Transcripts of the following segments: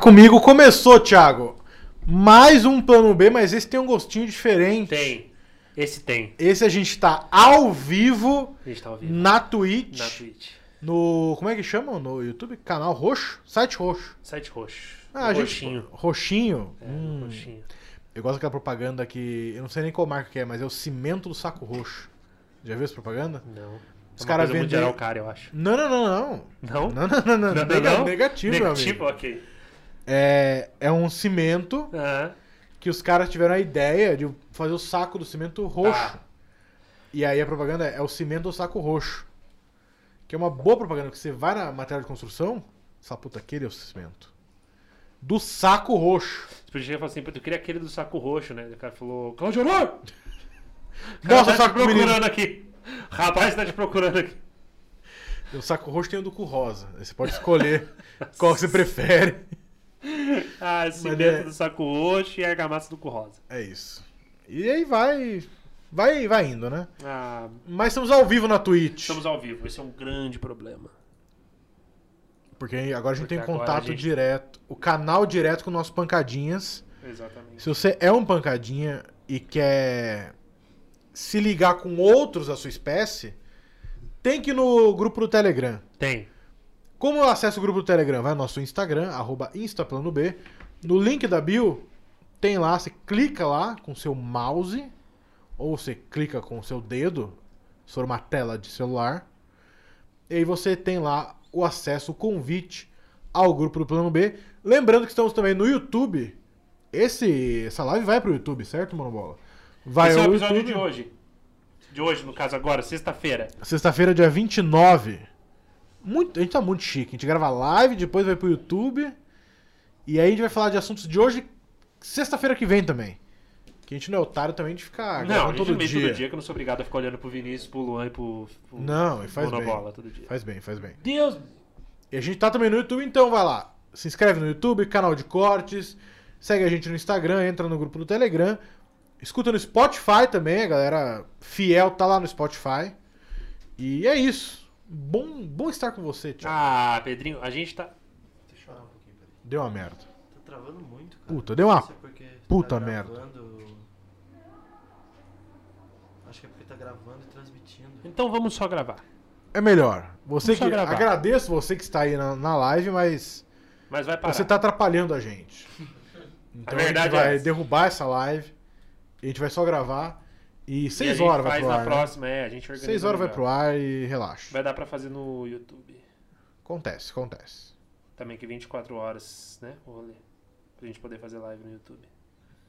Comigo, começou, Thiago. Mais um plano B, mas esse tem um gostinho diferente. Tem. Esse tem. Esse a gente tá ao vivo A gente tá ao vivo. na Twitch. Na Twitch. No. Como é que chama? No YouTube? Canal roxo? Site roxo. Site roxo. Ah, a gente- Roxinho. Roxinho? É, Hum. roxinho. Eu gosto daquela propaganda que. Eu não sei nem qual marca que é, mas é o cimento do saco roxo. Já viu essa propaganda? Não. Os Os caras vendem... Não, não, não, não. Não? Não, não, não, não. Não, Nega- não? Negativo, meu amigo. Negativo, ok. É, é um cimento Aham. que os caras tiveram a ideia de fazer o saco do cimento roxo. Ah. E aí a propaganda é, é o cimento do saco roxo. Que é uma boa propaganda, porque você vai na matéria de construção, essa puta, aquele é o cimento. Do saco roxo. Você podia falar assim, "Pô, eu queria aquele do saco roxo, né? O cara falou, Claudio Honor! O tá saco te pro menino. procurando aqui. Rapaz, tá te procurando aqui. O saco roxo tem o do cu rosa. Você pode escolher qual que você prefere. Ah, cimento é- do saco roxo e argamassa do cu rosa. É isso. E aí vai. Vai, vai indo, né? Ah, Mas estamos ao vivo na Twitch. estamos ao vivo. Esse é um grande problema. Porque agora a gente Porque tem contato gente- direto. O canal direto com o nosso Pancadinhas. Exatamente. Se você é um pancadinha e quer se ligar com outros da sua espécie, tem que ir no grupo do Telegram. Tem. Como eu acesso o grupo do Telegram? Vai no nosso Instagram, arroba InstaPlanoB. No link da bio, tem lá, você clica lá com seu mouse, ou você clica com o seu dedo, se for uma tela de celular. E aí você tem lá o acesso, o convite ao grupo do Plano B. Lembrando que estamos também no YouTube. Esse, essa live vai pro YouTube, certo, Monobola? Vai Esse é o episódio YouTube. de hoje. De hoje, no caso agora, sexta-feira. Sexta-feira, dia 29. Muito, a gente tá muito chique. A gente grava live, depois vai pro YouTube. E aí a gente vai falar de assuntos de hoje, sexta-feira que vem também. Que a gente não é otário também de ficar não, gente todo dia. todo dia que eu não sou obrigado a ficar olhando pro Vinícius, pro Luan e pro, pro Não, e faz bem. Monobola todo dia. Faz bem, faz bem. Deus! E a gente tá também no YouTube, então vai lá. Se inscreve no YouTube, canal de cortes. Segue a gente no Instagram, entra no grupo do Telegram. Escuta no Spotify também, a galera fiel tá lá no Spotify. E é isso. Bom, bom estar com você, Thiago. Ah, Pedrinho, a gente tá. Deixa eu chorar um pouquinho, peraí. Deu uma merda. Tá travando muito, cara. Puta, deu uma Não sei se é porque puta tá merda. gravando- Acho que é porque tá gravando e transmitindo. Então vamos só gravar. É melhor. Você Vamos só que gravar. agradeço você que está aí na, na live, mas Mas vai parar. você tá atrapalhando a gente. Então a, verdade gente vai é derrubar essa live. E a gente vai só gravar e E a seis gente horas vai faz pro na ar. né? próxima, é, a gente organiza. Seis horas vai pro ar e relaxa. Vai dar pra fazer no YouTube. Acontece, acontece. Também que 24 horas, né? O rolê. Pra gente poder fazer live no YouTube.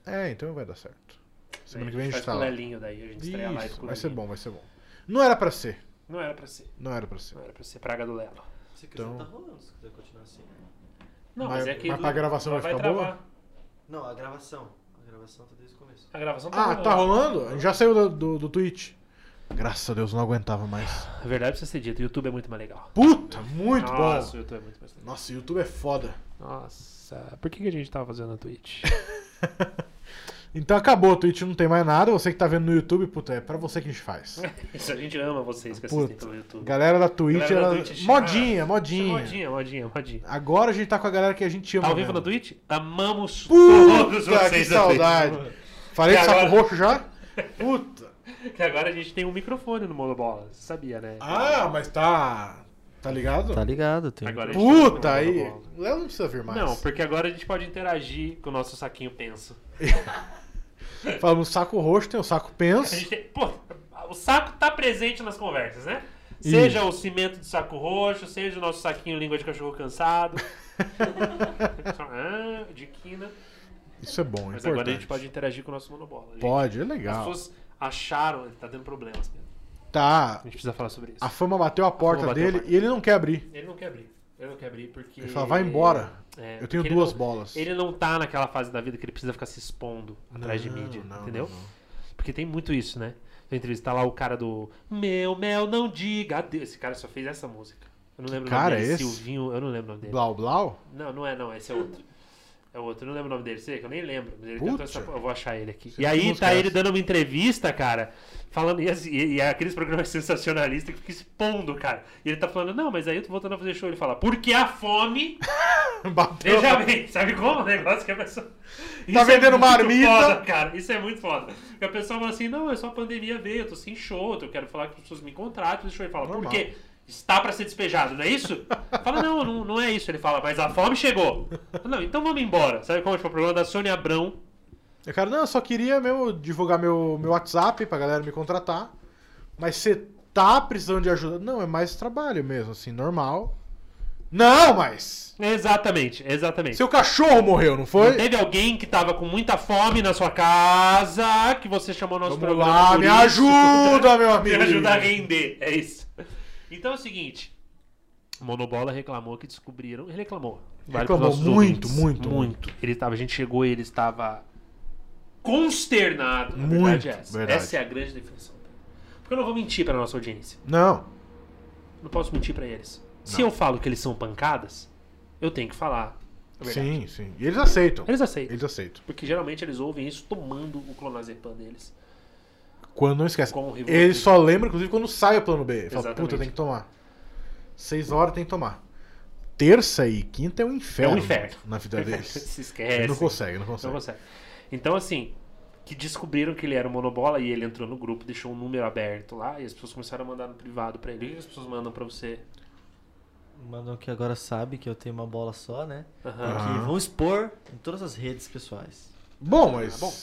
É, então vai dar certo. Semana Daí que vem a gente faz tá com o lá. Lelinho daí, a gente estreia a live Isso, com o vai ser bom, vai ser bom. Não era pra ser. Não era pra ser. Não era pra ser. Não era pra ser praga do Lelo. Se quiser, Então- tá rolando, se quiser continuar assim. Não, Mas- mas, é que. mas pra gravação vai ficar travar. Não, a gravação. A gravação tá desde o começo. A gravação Ah, tá rolando? A gente já saiu do, do, do Twitch. Graças a Deus, não aguentava mais. A verdade precisa ser dita, o YouTube é muito mais legal. Puta, muito Nossa, bom. o YouTube é muito mais legal. Nossa, YouTube é foda. Nossa, por que, que a gente tava fazendo na Twitch? Então acabou, o Twitch não tem mais nada. Você que tá vendo no YouTube, puta, é pra você que a gente faz. Isso, a gente ama vocês que assistem Puta, pelo YouTube. Galera da Twitch, Galera da ela... Twitch, modinha, ah, modinha. Modinha, modinha, modinha. Agora a gente tá com a galera que a gente ama. Tá ao vivo na Twitch? Amamos Puta, todos que vocês da saudade. Falei de saco agora? roxo já? Puta. Que agora a gente tem um microfone no Monobola, você sabia, né? Ah, mas tá. Tá ligado? Tá ligado, tem. Agora a Puta, aí. Monobola. O Léo não precisa vir mais. Não, porque agora a gente pode interagir com o nosso saquinho penso. Falamos saco roxo, tem o saco A penso. tem, pô, o saco tá presente nas conversas, né? Seja o cimento de saco roxo, seja o nosso saquinho língua de cachorro cansado. ah, de quina. Isso é bom, é Mas importante. agora a gente pode interagir com o nosso monobola. Gente, Pode, é As legal. pessoas acharam, tá tendo problemas. Pedro. Tá. A gente precisa falar sobre isso. A fama bateu a porta bateu a dele porta. e ele não quer abrir. Ele não quer abrir. Ele não quer abrir porque. Ele fala, vai embora. É, Eu tenho duas ele bolas. não, Ele não tá naquela fase da vida que ele precisa ficar se expondo atrás de Não, mídia, não, entendeu? não, não. Porque tem muito isso, né? Na entrevista tá lá o cara do Meu Mel, não diga adeus. Esse cara só fez essa música. Eu não lembro cara o nome dele. é esse? Silvinho, eu não lembro o nome dele. Blau Blau? Não, não é não, esse é outro. É outro, eu não lembro o nome dele, sei que eu nem lembro. Mas ele Puta. cantou essa. Eu vou achar ele aqui. E que aí tá é ele dando uma entrevista, cara, falando. E, assim, e, e é aqueles programas sensacionalistas que fica expondo, cara. E ele tá falando, não, mas aí eu tô voltando a fazer show. Ele fala, porque a fome Bateu. Veja bem, sabe como o negócio que a pessoa. Isso Tá vendendo é marmita. Foda, cara, isso é muito foda. Porque a pessoa fala assim: não, é só a pandemia veio, eu tô sem show, eu quero falar que as pessoas me contratem. O show ele fala: por quê? Está pra ser despejado, não é isso? Fala: não, não, não é isso. Ele fala: mas a fome chegou. Não, então vamos embora. Sabe como? Tipo, o problema da Sônia Abrão. Eu, cara, não, eu só queria mesmo divulgar meu, meu WhatsApp pra galera me contratar. Mas você tá precisando de ajuda? Não, é mais trabalho mesmo, assim, normal. Não, mas. Exatamente, exatamente. Seu cachorro morreu, não Não foi? teve alguém que tava com muita fome na sua casa que você chamou nosso Vamos programa. lá, me isso. ajuda, meu Me amigo. ajuda a render, é isso. Então é o seguinte. Monobola reclamou que descobriram. Ele reclamou. Vale Reclamou muito, ouvintes. muito, muito. Ele tava, a gente chegou e ele estava consternado. A Muito, verdade é essa. verdade. Essa é a grande definição. Porque eu não vou mentir pra nossa audiência. Não. Não posso mentir pra eles. Se Não. eu falo que eles são pancadas, eu tenho que falar. Sim, sim. E eles aceitam. Eles aceitam. Eles aceitam. Porque geralmente eles ouvem isso tomando o clonazepam deles. Quando não esquece. Eles só lembram, inclusive, quando sai o plano B. Fala, puta, tem que tomar. Seis horas tem que tomar. Terça e quinta é um inferno. É um inferno. Na vida deles. Se esquece. não consegue, não Não consegue. Então, assim, que descobriram que ele era o monobola e ele entrou no grupo, deixou um número aberto lá e as pessoas começaram a mandar no privado pra ele. O que as pessoas mandam pra você? Mandam que agora sabe que eu tenho uma bola só, né? Aham. Aham. Que vão expor em todas as redes pessoais. Bom, mas. Bom.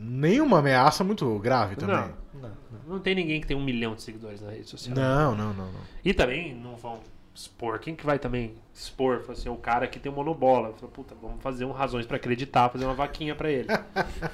Nenhuma ameaça muito grave também. Não. Não, não. Não tem ninguém que tem um milhão de seguidores na rede social. Não, não, não, não. E também não vão expor. Quem que vai também expor? Fala assim, o cara que tem um monobola. Fala, puta, vamos fazer um razões pra acreditar, fazer uma vaquinha pra ele.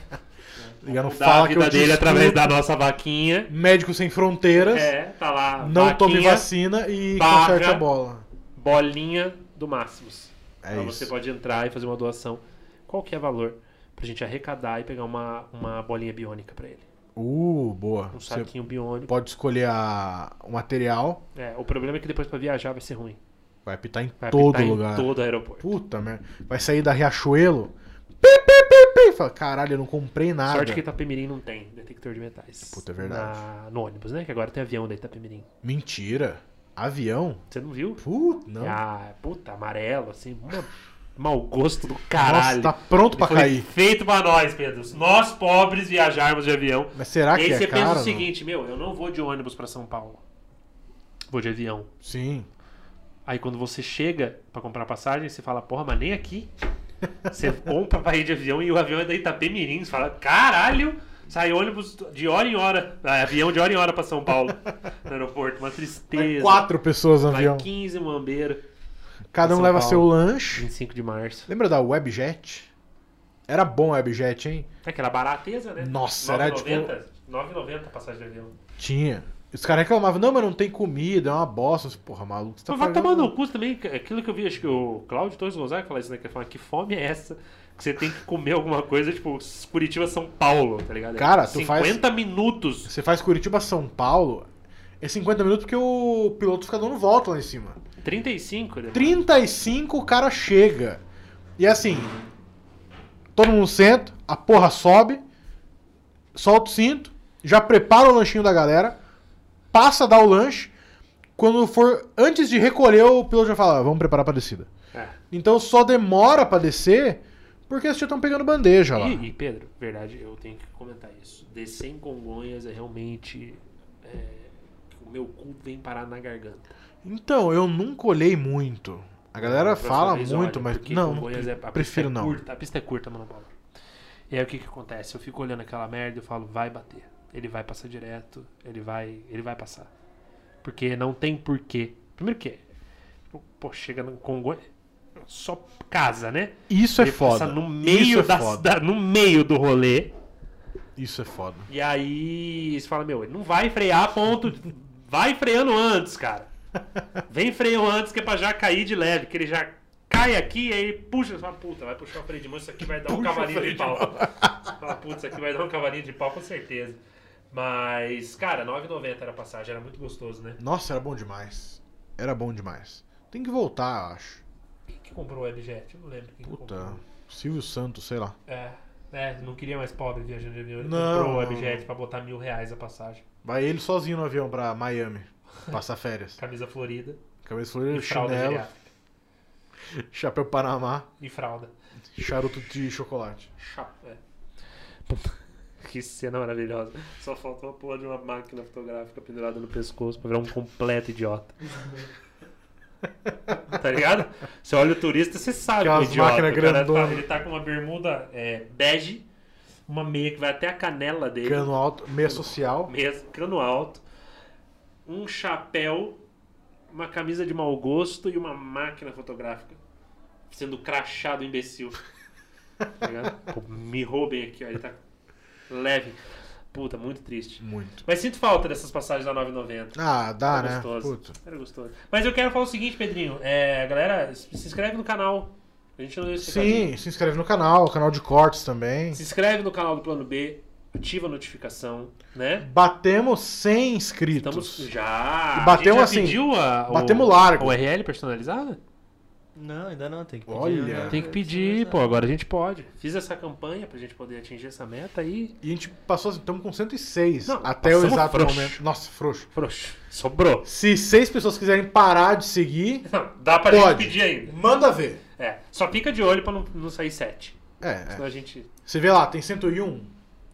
Ligar no Vamos mudar Fala a que vida eu dele através da nossa vaquinha. Médicos Sem Fronteiras. É, tá lá. não tome vaquinha, vacina e barra- conserte a bola. Bolinha do Máximos. É Então isso. você pode entrar e fazer uma doação. Qual que é valor? Pra gente arrecadar e pegar uma, uma bolinha biônica pra ele. Uh, boa. Um Você saquinho biônico. pode escolher a... o material. É, o problema é que depois pra viajar vai ser ruim. Vai apitar em Vai todo apitar lugar. Em todo aeroporto. Puta merda. Vai sair da Riachuelo. Pi, pi, pi, pi. Fala, caralho, eu não comprei nada. Sorte que Itapemirim não tem detector de metais. Puta, é verdade. Na- no ônibus, né? Que agora tem avião da Itapemirim. Mentira. Avião? Você não viu? Puta, não. Ah, puta, amarelo, assim. Uma, mau gosto do caralho. Nossa, tá pronto pra cair. feito pra nós, Pedro. Nós pobres viajarmos de avião. Mas será e que aí é você caro? pensa o seguinte, meu, eu não vou de ônibus pra São Paulo. Vou de avião. Sim. Aí quando você chega pra comprar passagem, você fala, porra, mas nem aqui. Você compra pra ir de avião e o avião é da Itapemirim. Você fala, caralho, sai ônibus de hora em hora. Ah, avião de hora em hora pra São Paulo. No aeroporto, uma Vai tristeza. quatro pessoas no Vai avião. 15 mambeiro. Cada um leva Paulo. seu lanche. 25 de março. Lembra da Webjet? Era bom a Webjet, hein? É aquela barateza, né? Nossa, era tipo- 9,90 9,90 a passagem de avião. Tinha. Os caras reclamavam, não, mas não tem comida, é uma bosta. Porra, maluco, você tá Mas vai pagando- tomar no cu também. Aquilo que eu vi, acho que o Cláudio Torres Gonzaga fala isso, né? Que ele que fome é essa? Que você tem que comer alguma coisa, tipo, Curitiba, São Paulo, tá ligado? Cara, tu 50 minutos. Você faz Curitiba São Paulo, é 50 minutos porque o piloto fica dando volta lá em cima. 35, né? 35 o cara chega. E assim, todo mundo senta, a porra sobe, solta o cinto, já prepara o lanchinho da galera, passa a dar o lanche. Quando for antes de recolher, o piloto já fala: "Ah, vamos preparar pra descida. É. Então só demora pra descer porque vocês já estão pegando bandeja lá. E, e, Pedro, verdade, eu tenho que comentar isso. Descer em Congonhas é realmente. é, o meu cu vem parar na garganta. Então, eu nunca olhei muito. A galera fala muito, olha, mas não, Congonhas é, a prefiro pista é não. Curta, a pista é curta, mano, bola. E aí o que que acontece? Eu fico olhando aquela merda e eu falo, vai bater. Ele vai passar direto, ele vai, ele vai passar. Porque não tem porquê. Primeiro que, pô, chega no Congonhas, só casa, né? Isso é ele foda. passa no meio é da, foda. da- no meio do rolê. Isso é foda. E aí você fala, meu, ele não vai frear ponto. Vai freando antes, cara. Vem freio antes que é pra já cair de leve, que ele já cai aqui e aí puxa, fala, puta, vai puxar o freio de mão, isso aqui vai dar um Puxa o cavalinho de de pau. Fala, putz, isso aqui vai dar um cavalinho de pau com certeza. Mas, cara, 9,90 era a passagem, era muito gostoso, né? Nossa, era bom demais. Era bom demais. Tem que voltar, eu acho. Quem que comprou o Webjet? Eu não lembro quem que Puta, comprou. Silvio Santos, sei lá. É, é, não queria mais pobre viajando de avião. Ele Não, comprou o Webjet pra botar mil reais a passagem. Vai ele sozinho no avião pra Miami. Passar férias. Camisa florida e florida, fralda chinelo. Chapéu Panamá, E fralda. charuto de chocolate. Chapéu. Puta, Que cena maravilhosa. Só faltou a porra de uma máquina fotográfica pendurada no pescoço pra virar um completo idiota. tá ligado? Você olha o turista, você sabe que é Aquelas idiota. cara tá, grandonas. ele tá com uma bermuda é, bege, uma meia que vai até a canela dele. Cano alto, meia social. meia, cano alto, um chapéu, uma camisa de mau gosto e uma máquina fotográfica. Sendo crachado imbecil. Tá ligado? Pô, me roubem aqui, ó. Ele tá leve. Puta, muito triste. Muito. Mas sinto falta dessas passagens da 9,90. Ah, dá, Era né? gostoso. Puta. Era gostoso. Mas eu quero falar o seguinte, Pedrinho. É, galera, se inscreve no canal. A gente não deu esse recadinho. Sim, se inscreve no canal, canal de cortes também. Se inscreve no canal do Plano B. Ativa a notificação, né? Batemos 100 inscritos. Estamos já. E batemos A gente já assim, Pediu a, o- batemos largo. O URL personalizada? Não, ainda não, tem que pedir. Olha. né? Tem que pedir, pô. Agora a gente pode. Fiz essa campanha pra gente poder atingir essa meta aí. E a gente passou, estamos com 106 Não, até o exato frouxo. momento. Nossa, frouxo. Frouxo. Sobrou. Se seis pessoas quiserem parar de seguir, Não, dá pra Pode. gente pedir ainda. manda ver. É. Só fica de olho pra não, não sair 7. É, Senão é. a gente. Você vê lá, tem 101.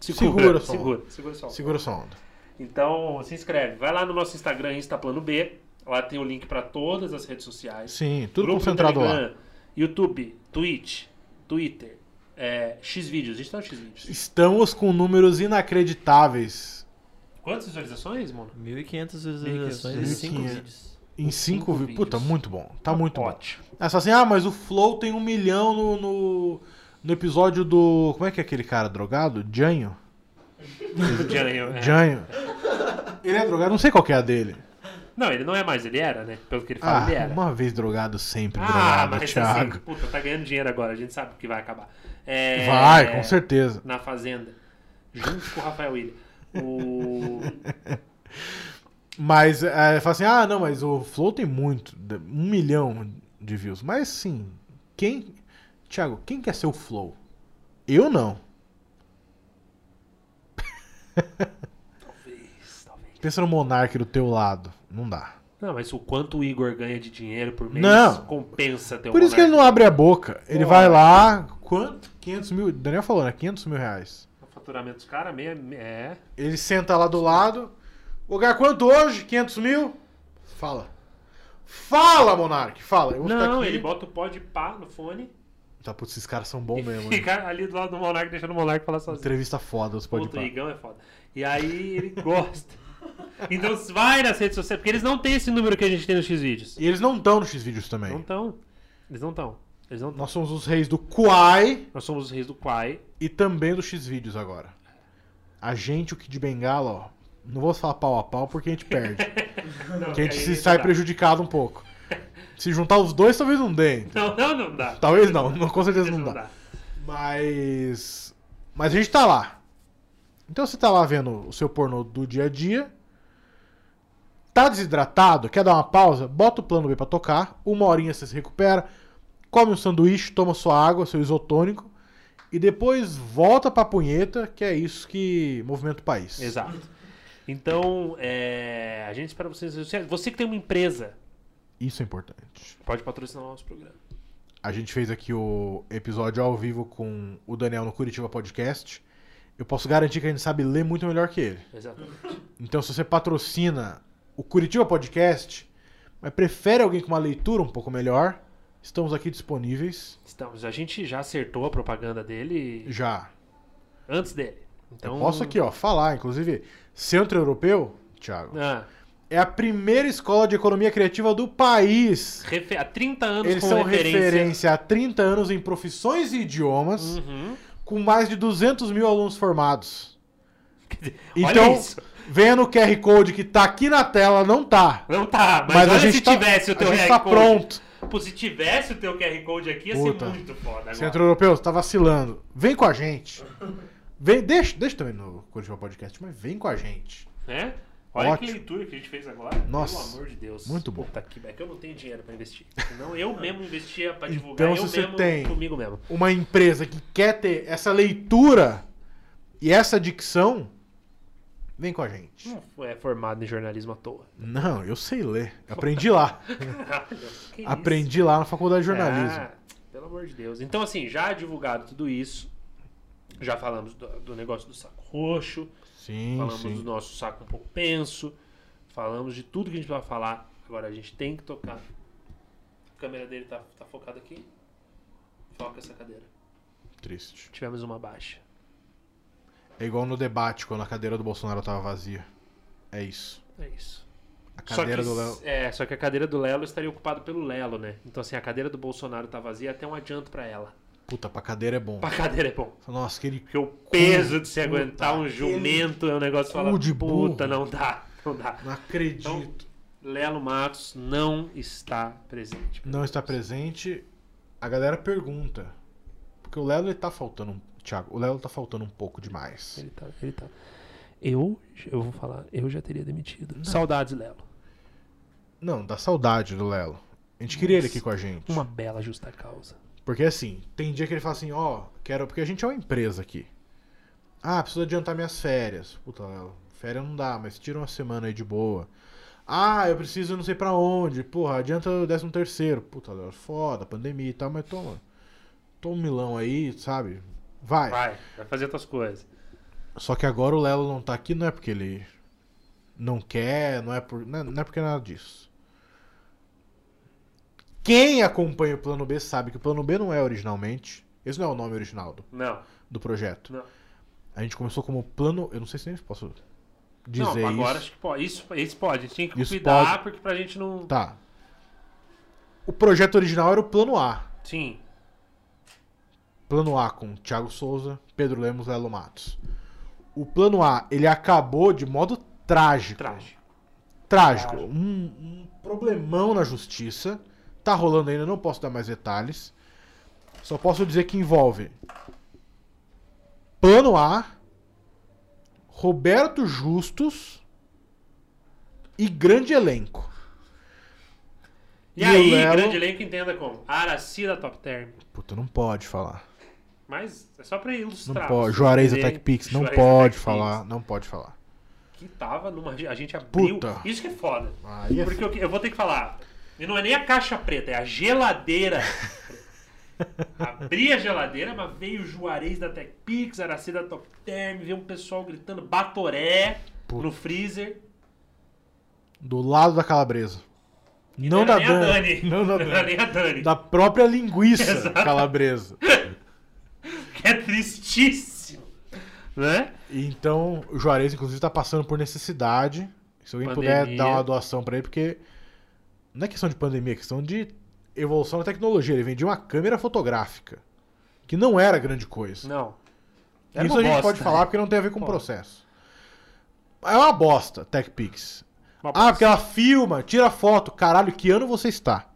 Segura, Segura só. segura, segura só. Segura sua onda. Então, se inscreve. Vai lá no nosso Instagram, Instaplano B. Lá tem o link pra todas as redes sociais. Sim, tudo Grupo concentrado lá. Telegram, YouTube, Twitch, Twitter, é, Xvideos. A gente tá no Xvideos. Estamos com números inacreditáveis. Quantas visualizações, mano? 1.500 visualizações em 5 1.500. vídeos. Em 5 cinco vídeos. Puta, muito bom. Tá muito bom. Ótimo. É só assim, ah, mas o Flow tem um milhão no, no, no episódio do. Como é que é aquele cara drogado? Janho? Janho, é. Janho. Ele é drogado, não sei qual que é a dele. Não, ele não é mais, ele era, né? Pelo que ele fala, Ah, ele era. uma vez drogado, sempre Ah, drogado, mas Thiago. assim, puta, tá ganhando dinheiro agora, a gente sabe que vai acabar. É, Vai, com certeza. Na Fazenda, junto com o Rafael William. O... Mas é, fala assim, ah, não, mas o Flow tem muito, um milhão de views. Mas sim, quem. Thiago, quem quer ser o Flow? Eu não. Talvez, talvez. Pensa no Monark do teu lado. Não dá. Não, mas o quanto o Igor ganha de dinheiro por mês Não. compensa ter um Por isso que ele não abre a boca. Ele Pô, vai lá. Quanto? 500 mil. Daniel falou, né? 500 mil reais. O faturamento dos caras é. Ele senta lá do lado. O lugar quanto hoje? 500 mil? Fala. Fala, Monark. Fala. Não, ele bota o pó de pá no fone Tá, putz, esses caras são bons mesmo. né? fica ali do lado do Monark, deixando o Monark falar sozinho. Entrevista foda, os pode o Igão é foda. E aí ele gosta. Então vai nas redes sociais, porque eles não têm esse número que a gente tem nos X-Vídeos. E eles não estão no X-Vídeos também. Não estão. Eles não estão. Eles não estão. Nós somos os reis do Quai Nós somos os reis do Quai. e também do X-Vídeos agora. A gente, o Kid Bengala, ó. Não vou falar pau a pau porque a gente perde. Porque a gente se sai prejudicado um pouco. Se juntar os dois, talvez não dê. Não, não, não dá. Talvez não, não, com certeza não dá. Mas. Mas a gente tá lá. Então você tá lá vendo o seu pornô do dia a dia. Tá desidratado, quer dar uma pausa? Bota o plano B pra tocar. Uma horinha você se recupera. Come um sanduíche, toma sua água, seu isotônico. E depois volta pra punheta, que é isso que movimenta o país. Exato. Então, é, a gente espera vocês. Você que tem uma empresa, Isso é importante. pode patrocinar o nosso programa. A gente fez aqui o episódio ao vivo com o Daniel no Curitiba Podcast. Eu posso garantir que a gente sabe ler muito melhor que ele. Exatamente. Então, se você patrocina o Curitiba Podcast, mas prefere alguém com uma leitura um pouco melhor, estamos aqui disponíveis Estamos. A gente já acertou a propaganda dele já. antes dele. Então, Eu posso aqui, ó, falar, inclusive, Centro Europeu, Thiago, Ah, é a primeira escola de economia criativa do país. refe- há 30 anos Eles com são referência. referência há 30 anos em profissões e idiomas, Uhum. com mais de 200 mil alunos formados. Então, isso. venha no QR Code que tá aqui na tela, não tá. Não tá, mas, Mas, olha a gente se tá, tivesse o teu a gente QR tá Code. pronto. Pô, se tivesse o teu QR Code aqui, ia Puta. ser muito foda agora. Centro Europeu, você tá vacilando. Vem com a gente. Vem, deixa, deixa também no Curitiba Podcast, mas vem com a gente. Né? Olha Ótimo. que leitura que a gente fez agora. Nossa, Pelo amor de Deus. muito bom. Puta que é que eu não tenho dinheiro pra investir. Senão eu mesmo investia pra Então, divulgar se eu você mesmo tem- comigo mesmo. Uma empresa que quer ter essa leitura e essa dicção, Vem com a gente. Não é formado em jornalismo à toa. Não, eu sei ler. Aprendi lá. Isso? Aprendi lá na faculdade de jornalismo. Ah, pelo amor de Deus. Então, assim, já divulgado tudo isso. Já falamos do, do negócio do saco roxo. Sim, falamos sim. do nosso saco um pouco penso. Falamos de tudo que a gente vai falar. Agora a gente tem que tocar. A câmera dele tá, tá focada aqui. Foca essa cadeira. Triste. Tivemos uma baixa. É igual no debate, quando a cadeira do Bolsonaro tava vazia. É isso. É isso. A cadeira que, do Léo. É, só que a cadeira do Lelo estaria ocupada pelo Lelo, né? Então, assim, a cadeira do Bolsonaro tá vazia, até um adianto pra ela. Puta, pra cadeira é bom. Pra cadeira é bom. Nossa, aquele. Porque o peso de se aguentar um jumento é um negócio cu fala, de puta, burro." não dá, não dá. Não acredito. Então, Lelo Matos não está presente. Não está presente. A galera pergunta. Porque o Lelo ele tá faltando. Thiago, o Lelo tá faltando um pouco demais. Ele tá, ele tá. Eu, eu vou falar, eu já teria demitido. Saudades, Lelo. Não, dá saudade do Lelo. A gente queria ele aqui com a gente. Uma bela justa causa. Porque assim, tem dia que ele fala assim, ó, quero. Porque a gente é uma empresa aqui. Ah, preciso adiantar minhas férias. Puta, férias não dá, mas tira uma semana aí de boa. Ah, eu preciso não sei pra onde. Porra, adianta o décimo terceiro. Puta, Lelo, foda, pandemia e tal, mas toma. Toma um milão aí, sabe? Vai. Vai, vai fazer outras coisas. Só que agora o Lelo não tá aqui, não é porque ele não quer, não é, por, não é, não é porque é nada disso. Quem acompanha o Plano B sabe que o Plano B não é originalmente. Esse não é o nome original do, Não, do projeto. não. A gente começou como plano. Eu não sei se nem posso dizer não, agora isso. acho que pode. Isso, isso pode. A gente tinha que Isso cuidar, pode. porque pra gente não. Tá. O projeto original era o plano A. Sim. Plano A com Thiago Souza, Pedro Lemos, Lelo Matos. O plano A, ele acabou de modo trágico. Trágico. Trágico. Trágico. Um, um problemão na justiça. Tá rolando ainda, não posso dar mais detalhes. Só posso dizer que envolve Plano A, Roberto Justus e grande elenco. E, E aí, Lelo- grande elenco entenda como? Aracida Top Term. Puta, não pode falar. Mas é só pra Não ilustrar. pode. pra vocês Juarez. Attack Pix, não Juarez pode falar. Pix, Não pode falar. Que tava numa. A gente abriu. Puta. Isso que é foda. Aí é Porque eu, eu vou ter que falar. E não é nem a caixa preta, é a geladeira. Abri a geladeira, mas veio o Juarez da TechPix, Aracida Top Term, veio um pessoal gritando Batoré Puta. no freezer. Do lado da calabresa. E Não da nem Dani. a Dani. Não da Dani. nem a Dani. Da própria linguiça Exato. calabresa. Que é tristíssimo. Né? Então, o Juarez, inclusive, tá passando por necessidade. Se alguém Pandemia. puder dar uma doação pra ele, porque não é questão de pandemia, é questão de evolução da tecnologia. Ele vendia uma câmera fotográfica, que não era grande coisa. Não. Era Isso a gente bosta. pode falar porque não tem a ver com o processo. É uma bosta, TechPix. Uma Ah, bosta. porque ela filma, tira foto. Caralho, que ano você está?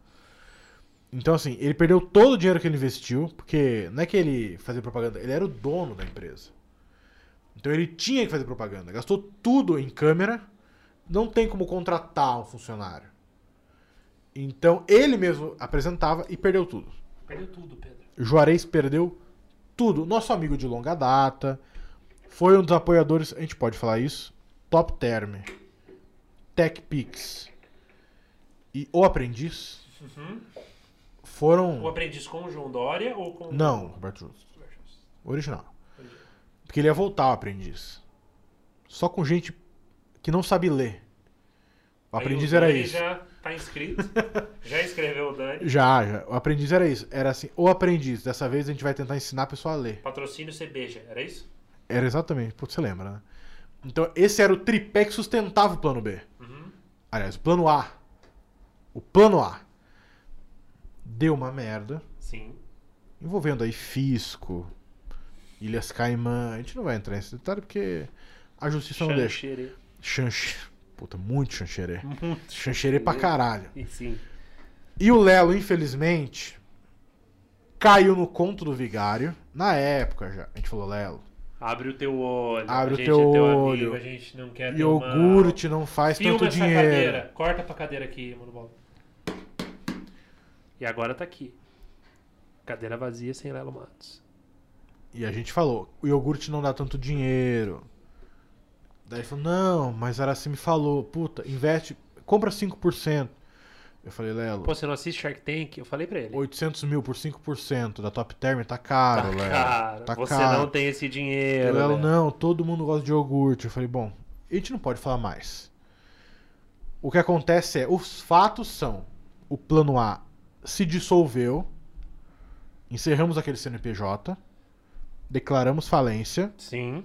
Então, assim, ele perdeu todo o dinheiro que ele investiu, porque não é que ele fazia propaganda, ele era o dono da empresa. Então ele tinha que fazer propaganda. Gastou tudo em câmera, não tem como contratar um funcionário. Então ele mesmo apresentava e perdeu tudo. Perdeu tudo, Pedro. Juarez perdeu tudo. Nosso amigo de longa data. Foi um dos apoiadores, a gente pode falar isso. Top Term. TechPix. E O Aprendiz Uhum. foram. O aprendiz com o João Dória ou com Não, Roberto Justus. Original. Porque ele ia voltar o aprendiz. Só com gente que não sabe ler. O aprendiz o era isso. já tá inscrito. já escreveu o Dani. Já, já. O aprendiz era isso. Era assim, o aprendiz. Dessa vez a gente vai tentar ensinar a pessoa a ler. Patrocínio CBJ, era isso? Era exatamente. Putz, você lembra, né? Então, esse era o tripé que sustentava o plano B. Uhum. Aliás, o plano A. O plano A. Deu uma merda. Sim. Envolvendo aí fisco, Ilhas Caimã. A gente não vai entrar nesse detalhe porque a justiça não deixa. Xanxerê. Puta, muito chancherê. Muito Chancherê pra caralho. E sim. E o Lelo, infelizmente, caiu no conto do vigário. Na época já. A gente falou, Lelo, Abre o teu olho. Abre o teu é teu olho. amigo, a gente não quer iogurte não faz Filma tanto dinheiro. cadeira. Corta pra cadeira aqui, mano. Bola. E agora tá aqui. Cadeira vazia sem Lelo Matos. E a gente falou, o iogurte não dá tanto dinheiro. Daí ele falou, não, mas Araci me falou, puta, investe, compra 5%. Eu falei, Lelo, Pô, você não assiste Shark Tank? Eu falei pra ele. 800 mil por 5% da Top Term tá caro, tá Lelo. caro. Tá você caro. não tem esse dinheiro. Lelo, Lelo. não, todo mundo gosta de iogurte. Eu falei, bom, a gente não pode falar mais. O que acontece é, os fatos são, o plano A se dissolveu, encerramos aquele CNPJ, declaramos falência, Sim.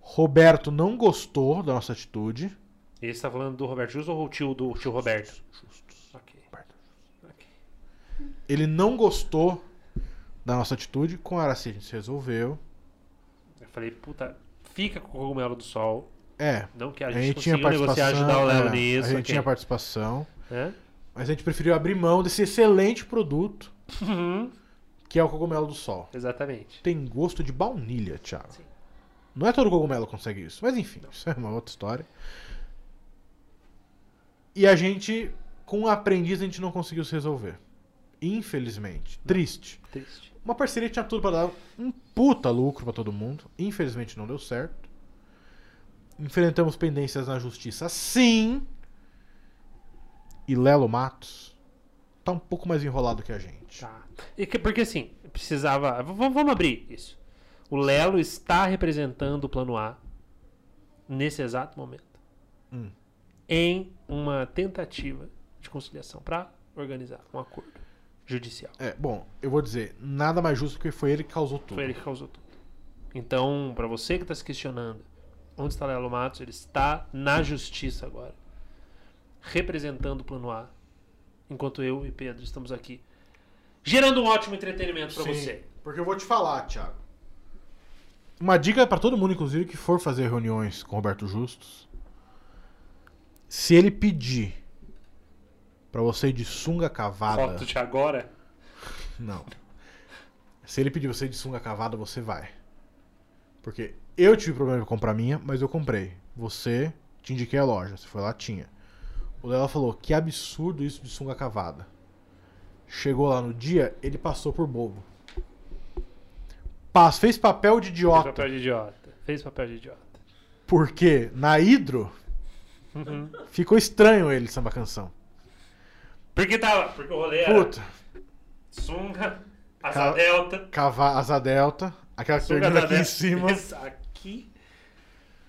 Roberto não gostou da nossa atitude. E você tá falando do Roberto Jus ou o tio do tio Roberto? Ok. Ok. Ele não gostou da nossa atitude, com a Araci a gente se resolveu. Eu falei, puta, fica com o cogumelo do sol. É, Não que a a gente, gente tinha negociar ajudar o Léo é, nisso. a gente ok. tinha participação, Né? mas a gente preferiu abrir mão desse excelente produto Uhum. que é o cogumelo do sol. Exatamente. Tem gosto de baunilha, Thiago. Sim. Não é todo cogumelo que consegue isso, mas enfim, isso é uma outra história. E a gente, com o aprendiz, a gente não conseguiu se resolver. Infelizmente. Triste. Triste. Uma parceria tinha tudo pra dar um puta lucro pra todo mundo. Infelizmente não deu certo. Enfrentamos pendências na justiça, sim. E Lelo Matos tá um pouco mais enrolado que a gente. Tá. E que- porque assim, precisava. v- Vamos abrir isso. O Lelo está representando o plano A nesse exato momento. Hum. Em uma tentativa de conciliação para organizar um acordo judicial. É, bom, eu vou dizer, nada mais justo porque foi ele que causou tudo. Foi ele que causou tudo. Então, para você que está se questionando onde está Lelo Matos, ele está na justiça agora, representando o plano A, enquanto eu e Pedro estamos aqui, gerando um ótimo entretenimento para você. Porque eu vou te falar, Thiago. Uma dica pra todo mundo, inclusive, que for fazer reuniões com o Roberto Justus. Se ele pedir pra você ir de sunga cavada. Foto de agora. Não. Se ele pedir você ir de sunga cavada, você vai. Porque eu tive problema de comprar minha, mas eu comprei. Você, te indiquei a loja. Você foi lá, tinha. O Lela falou, que absurdo isso de sunga cavada. Chegou lá no dia, ele passou por bobo. Paz, fez papel de Fez idiota. papel de idiota. Fez papel de idiota. Porque na Hidro Uhum. ficou estranho ele samba canção. Porque tava. Porque o rolê era Puta, sunga, asa Ca- delta, cava, asa delta, aquela que sunga asa aqui em cima. aqui.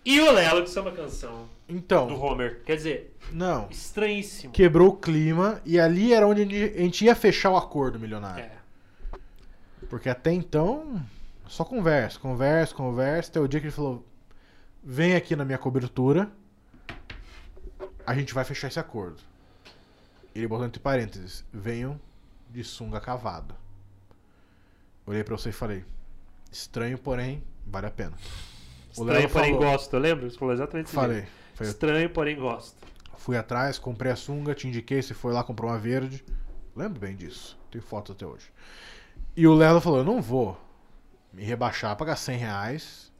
E o Lelo de samba canção do Então, Homer. Quer dizer, não. estranhíssimo. quebrou o clima e ali era onde a gente ia fechar o acordo milionário. É. Porque até então, só conversa, conversa, conversa, até o dia que ele falou: vem aqui na minha cobertura, a gente vai fechar esse acordo. Ele botou entre parênteses: venham de sunga cavada. Olhei pra você e falei: estranho, porém, vale a pena. O Estranho, Léo porém falou- gosto. Lembra? Você falou exatamente isso. Falei. Estranho, porém gosto. Fui atrás, comprei a sunga, te indiquei, você foi lá, comprou uma verde. Lembro bem disso. Tenho fotos até hoje. E o Lelo falou, eu não vou me rebaixar, pagar 100 reais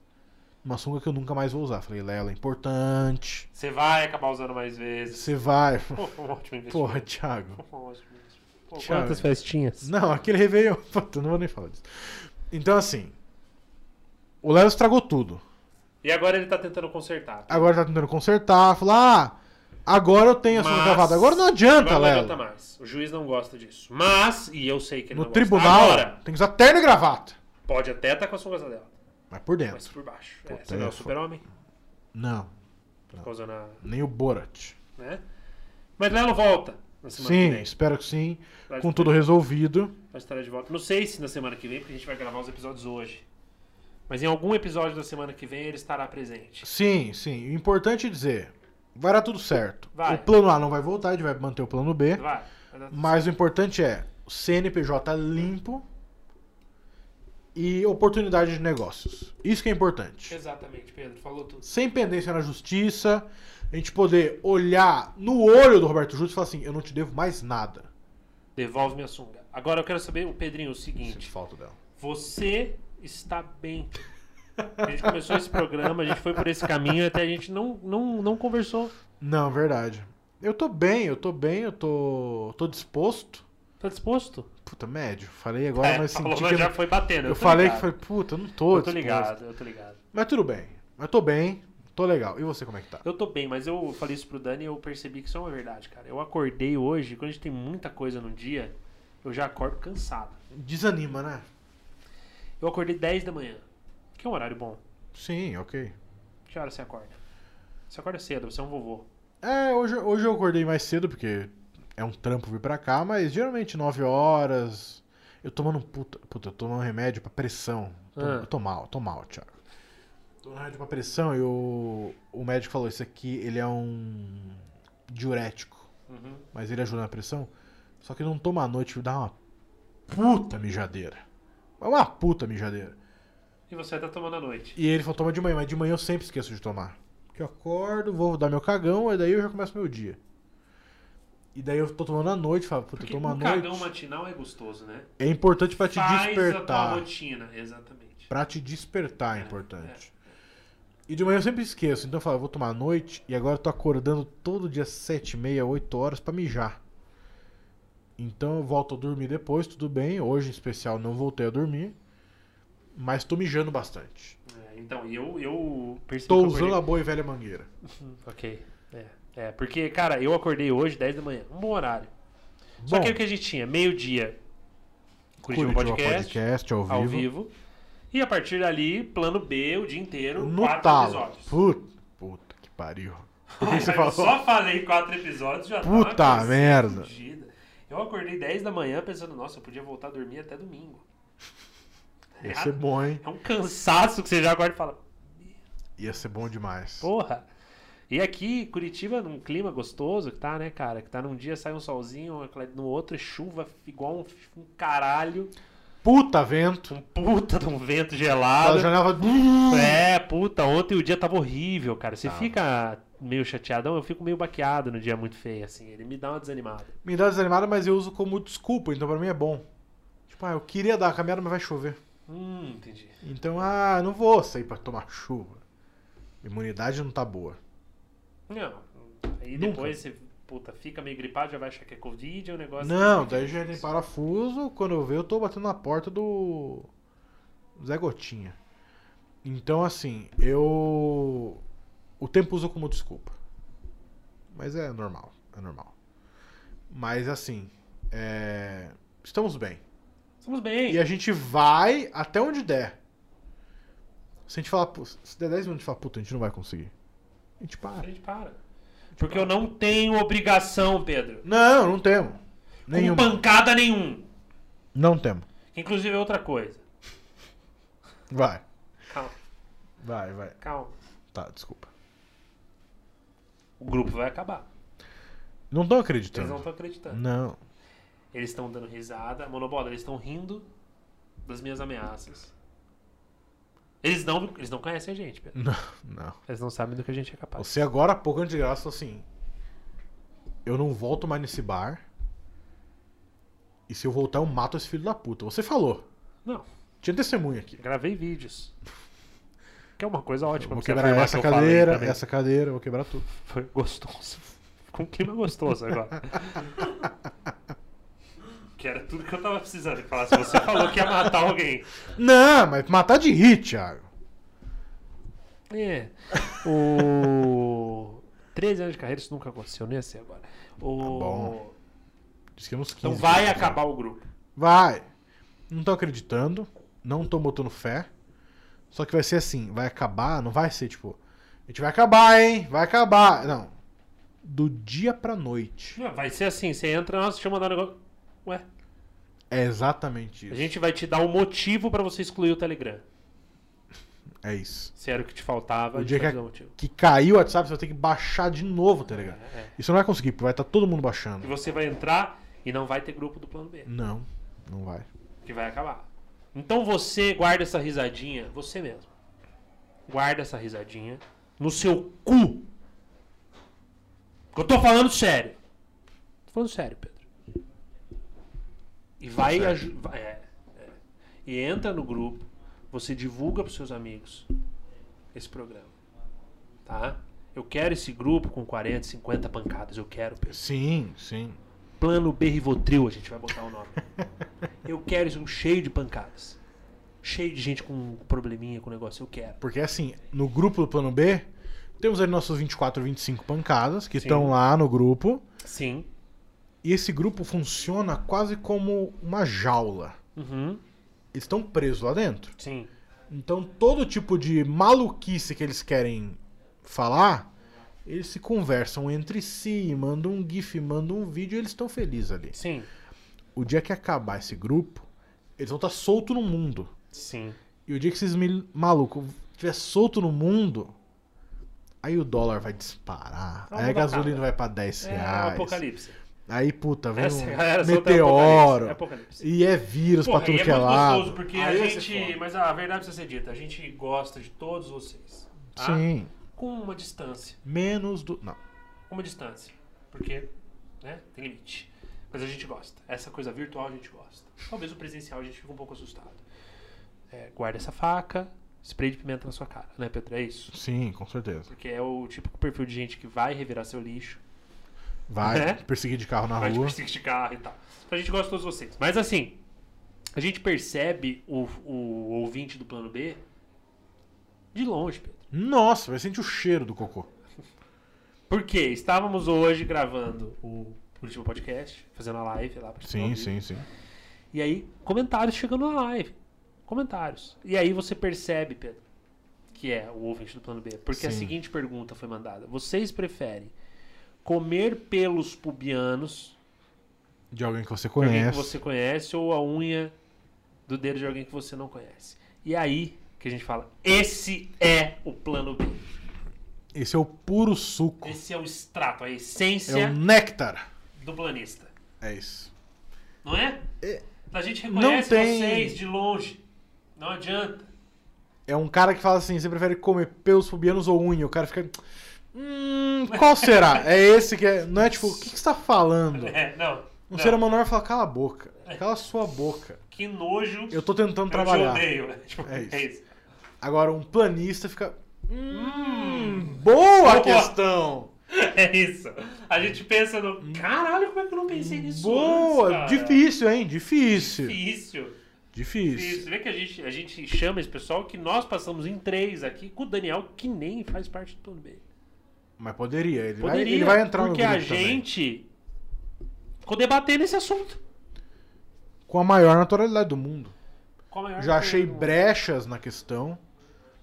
uma sunga que eu nunca mais vou usar. Falei, Lelo, é importante. Você vai acabar usando mais vezes. Você vai. Pô, um ótimo investimento. Porra, Thiago. Um. Pô, Thiago. quantas festinhas? Não, aquele Réveillon. Puta, não vou nem falar disso. Então, assim. O Lelo estragou tudo. E agora ele tá tentando consertar. Agora tá tentando consertar. Falou, ah, agora eu tenho a sunga cavada. Agora não adianta, Agora não Lelo. adianta mais. O juiz não gosta disso. Mas, e eu sei que ele No não tribunal, gosta. Agora, tem que usar terno e gravata. Pode até estar com a sunga dela. Mas por dentro. Mas por baixo. É, Puta, você não é é o super-homem? Não, usando a... nem o Borat. Né? Mas Lelo volta na semana Sim, que vem. espero que sim. Vai Com tudo resolvido. vai estar de volta. Não sei se na semana que vem, porque a gente vai gravar os episódios hoje. Mas em algum episódio da semana que vem ele estará presente. Sim, sim. O importante é dizer: vai dar tudo certo. Vai. O plano A não vai voltar, a gente vai manter o plano B. Vai. vai Mas o importante é o CNPJ limpo e oportunidade de negócios. Isso que é importante. Exatamente, Pedro. Falou tudo. Sem pendência na justiça, a gente poder olhar no olho do Roberto Júlio e falar assim: eu não te devo mais nada. Devolve minha sunga. Agora eu quero saber, o Pedrinho, o Sinto seguinte. falta dela. Você está bem. A gente começou esse programa, a gente foi por esse caminho, até a gente não, não, não conversou. Não, verdade. Eu tô bem, eu tô bem, eu tô, tô disposto. Tá disposto? Puta, médio. Falei agora, É, mas senti que... já Eu, foi batendo. eu tô falei ligado. que foi, puta, eu não tô Eu tô disposto. ligado, eu tô ligado. Mas tudo bem. Mas tô bem, tô legal. E você, como é que tá? Eu tô bem, mas eu falei isso pro Dani e eu percebi que isso é uma verdade, cara. Eu acordei hoje, quando a gente tem muita coisa no dia, eu já acordo cansado. Desanima, né? Eu acordei 10 da manhã, que é um horário bom. Sim, ok. Que hora você acorda? Você acorda cedo, você é um vovô. É, hoje, hoje eu acordei mais cedo, porque é um trampo vir pra cá, mas geralmente 9 horas. Eu tomando um puta. Puta, eu tomando um remédio pra pressão. Tô, Ah. Eu tô mal, tô mal, Thiago. Tô no remédio pra pressão e o, o médico falou: Isso aqui ele é um diurético, Uhum. mas ele ajuda na pressão. Só que não toma à noite dá uma puta mijadeira. É uma puta mijadeira. E você tá tomando à noite. E ele falou: Toma de manhã, mas de manhã eu sempre esqueço de tomar. Porque eu acordo, vou dar meu cagão, e daí eu já começo meu dia. E daí eu tô tomando à noite, falo, puta, eu Porque tomo à o noite. cagão matinal é gostoso, né? É importante pra te Faz a tua despertar. rotina, exatamente. Pra te despertar é É, importante. E de manhã eu sempre esqueço. Então eu falo, eu vou tomar à noite e agora eu tô acordando todo dia 7 e meia, 8 horas pra mijar. Então eu volto a dormir depois, tudo bem. Hoje em especial não voltei a dormir. Mas tô mijando bastante. É, então, e eu, eu percebi Tô usando acordei- a boa e velha mangueira. Ok. É, é, porque, cara, eu acordei hoje, 10 da manhã. Um bom horário. Só Bom, que o que a gente tinha? Meio-dia, Curitiba, Curitiba Podcast, Podcast ao vivo. ao vivo. E a partir dali, plano B, o dia inteiro, No quatro talo. episódios. Puta, puta que pariu. Que Ai? Eu só falei quatro episódios já Puta tava cansado, merda. Eu acordei 10 da manhã pensando, nossa, eu podia voltar a dormir até domingo. Ia ser bom, hein? É um cansaço que você já acorda e fala, Ia ser bom demais. porra. E aqui, Curitiba, num clima gostoso que tá, né, cara? Que tá num dia sai um solzinho, no outro é chuva igual um, um caralho. Puta vento. Um puta de um vento gelado. janela. É, puta, ontem o dia tava horrível, cara. Você Tava. fica meio chateadão, eu fico meio baqueado no dia muito feio, assim. Ele me dá uma desanimada. Me dá desanimada, mas eu uso como desculpa, então pra mim é bom. Tipo, ah, eu queria dar a caminhada, mas vai chover. Hum, entendi. Então, ah, não vou sair pra tomar chuva. Imunidade não tá boa. Não. Aí Nunca. depois você, puta, fica meio gripado, já vai achar que é Covid, é um negócio. Não, daí já tem parafuso. Quando eu ver, eu tô batendo na porta do Zé Gotinha. Então, assim, eu. O tempo usa como desculpa. Mas é normal, é normal. Mas, assim, é... estamos bem. Estamos bem. E a gente vai até onde der. Se a gente falar, "Pô, se der 10 minutos de falar, puta, a gente não vai conseguir. A gente A para. gente para. Porque eu não tenho obrigação, Pedro. Não, não temos. Com Nenhuma. pancada nenhum. Não temos. Inclusive é outra coisa. Vai. Calma, Vai, vai. calma. Tá, desculpa. O grupo vai acabar. Não estão Eles acreditando. não estão acreditando. Não. Eles estão dando risada. Monobola, eles estão rindo das minhas ameaças. Eles não, eles não conhecem a gente, Pedro. Não, não. Eles não sabem do que a gente é capaz. Você agora, há pouco antes de graça, falou assim: Eu não volto mais nesse bar. E se eu voltar, eu mato esse filho da puta. Você falou. Não, Tinha testemunha aqui. gravei vídeos. Que é uma coisa ótima. vou pra você quebrar essa que eu cadeira, essa cadeira, eu vou quebrar tudo. Foi gostoso. Com um clima gostoso agora. que era tudo que eu tava precisando. Que falasse, você falou que ia matar alguém. Não, mas matar de hit, Thiago. É. O. 13 anos de carreira, isso nunca aconteceu, nem ia ser agora. O... Tá bom. Diz que é uns 15 Então vai né? acabar o grupo. Vai. Não tô acreditando. Não tô botando fé. Só que vai ser assim, vai acabar, não vai ser tipo, a gente vai acabar, hein? Vai acabar. Não. Do dia pra noite. Não, Vai ser assim, você entra, nossa, deixa eu mandar um negócio. Ué, É exatamente a isso. gente vai te dar um motivo pra você excluir o Telegram. É isso. Se era o que te faltava, O a dia que a- um motivo. Que caiu o WhatsApp, você vai ter que baixar de novo, tá ligado? É, é. Isso não vai conseguir, porque vai estar todo mundo E baixando. você vai entrar e não vai ter grupo do plano B. Não, não vai. Que vai acabar. Então você guarda essa risadinha, você mesmo. Guarda essa risadinha no seu cu. Eu tô falando sério. Tô falando sério, Pedro. E vai, vai- é, é. E entra no grupo, você divulga pros seus amigos esse programa. Tá? Eu quero esse grupo com 40, 50 pancadas. Eu quero, Pedro. Sim, sim. Plano B Rivotril, a gente vai botar o nome. Eu quero isso um cheio de pancadas. Cheio de gente com probleminha com o negócio, eu quero. Porque assim, no grupo do plano B, Temos ali nossos 24, 25 pancadas que Sim. estão lá no grupo. Sim. E esse grupo funciona quase como uma jaula. Uhum. Eles estão presos lá dentro. Sim. Então, todo tipo de maluquice que eles querem falar, eles se conversam entre si, mandam um GIF, mandam um vídeo e eles estão felizes ali. Sim. O dia que acabar esse grupo, eles vão estar soltos no mundo. Sim. E o dia que esses malucos estiver solto no mundo, aí o dólar vai disparar. Não, aí a gasolina nada. vai pra 10 É o reais. apocalipse. Aí, puta, vem Essa um galera é meteoro. É apocalipse. E é vírus Porra, pra tudo é que é lado. gostoso porque a Aí vai ser gente. Mas a verdade precisa ser dita, a gente gosta de todos vocês. tá? Sim. Com uma distância. Menos do. Não. Uma distância. Porque, né? Tem limite. Mas a gente gosta. Essa coisa virtual a gente gosta. Talvez o presencial a gente fique um pouco assustado. É, guarda essa faca, spray de pimenta na sua cara, né, Pedro? É isso. Sim, com certeza. Porque é o típico perfil de gente que vai revirar seu lixo, Vai É? perseguir de carro na vai rua. perseguir de carro e tal. Então a gente gosta de todos vocês. Mas assim, a gente percebe o, o ouvinte do plano B de longe, Pedro. Nossa, vai sentir o cheiro do cocô. Porque estávamos hoje gravando o último podcast, fazendo a live lá Sim, sim, sim. E aí, comentários chegando na live. Comentários. E aí você percebe, Pedro, que é o ouvinte do plano B. Porque a Sim. seguinte pergunta foi mandada: Vocês preferem comer pelos pubianos De alguém que você de alguém que conhece. você conhece ou a unha do dedo de alguém que você não conhece? E aí que a gente fala: Esse é o plano B. Esse é o puro suco. Esse é o extrato, a É essência o néctar. do planista. É isso. Não é? É. A gente reconhece tem- vocês de longe. Não adianta. É um cara que fala assim: você prefere comer pelos pubianos ou unha? O cara fica. Hum, qual será? É esse que é. Não é tipo, o que, que você tá falando? É, não. Um não. ser humano vai falar, cala a boca. Cala a sua boca. Que nojo. Eu tô tentando eu te trabalhar. odeio. né? Tipo, É isso. é isso. Agora, um planista fica. Hum, Hum. boa Boa. questão! É isso. A gente pensa no. Caralho, como é que eu não pensei nisso? Boa! antes? Difícil, hein? Difícil. Difícil. Difícil. Difícil. Você vê que a gente, a gente chama esse pessoal que nós passamos em três aqui com o Daniel, que nem faz parte do plano B. Mas poderia. Ele, vai, Poderia. ele vai entrar porque no a grupo também. gente ficou debatendo esse assunto. Com a maior naturalidade do mundo. A Já achei brechas na questão.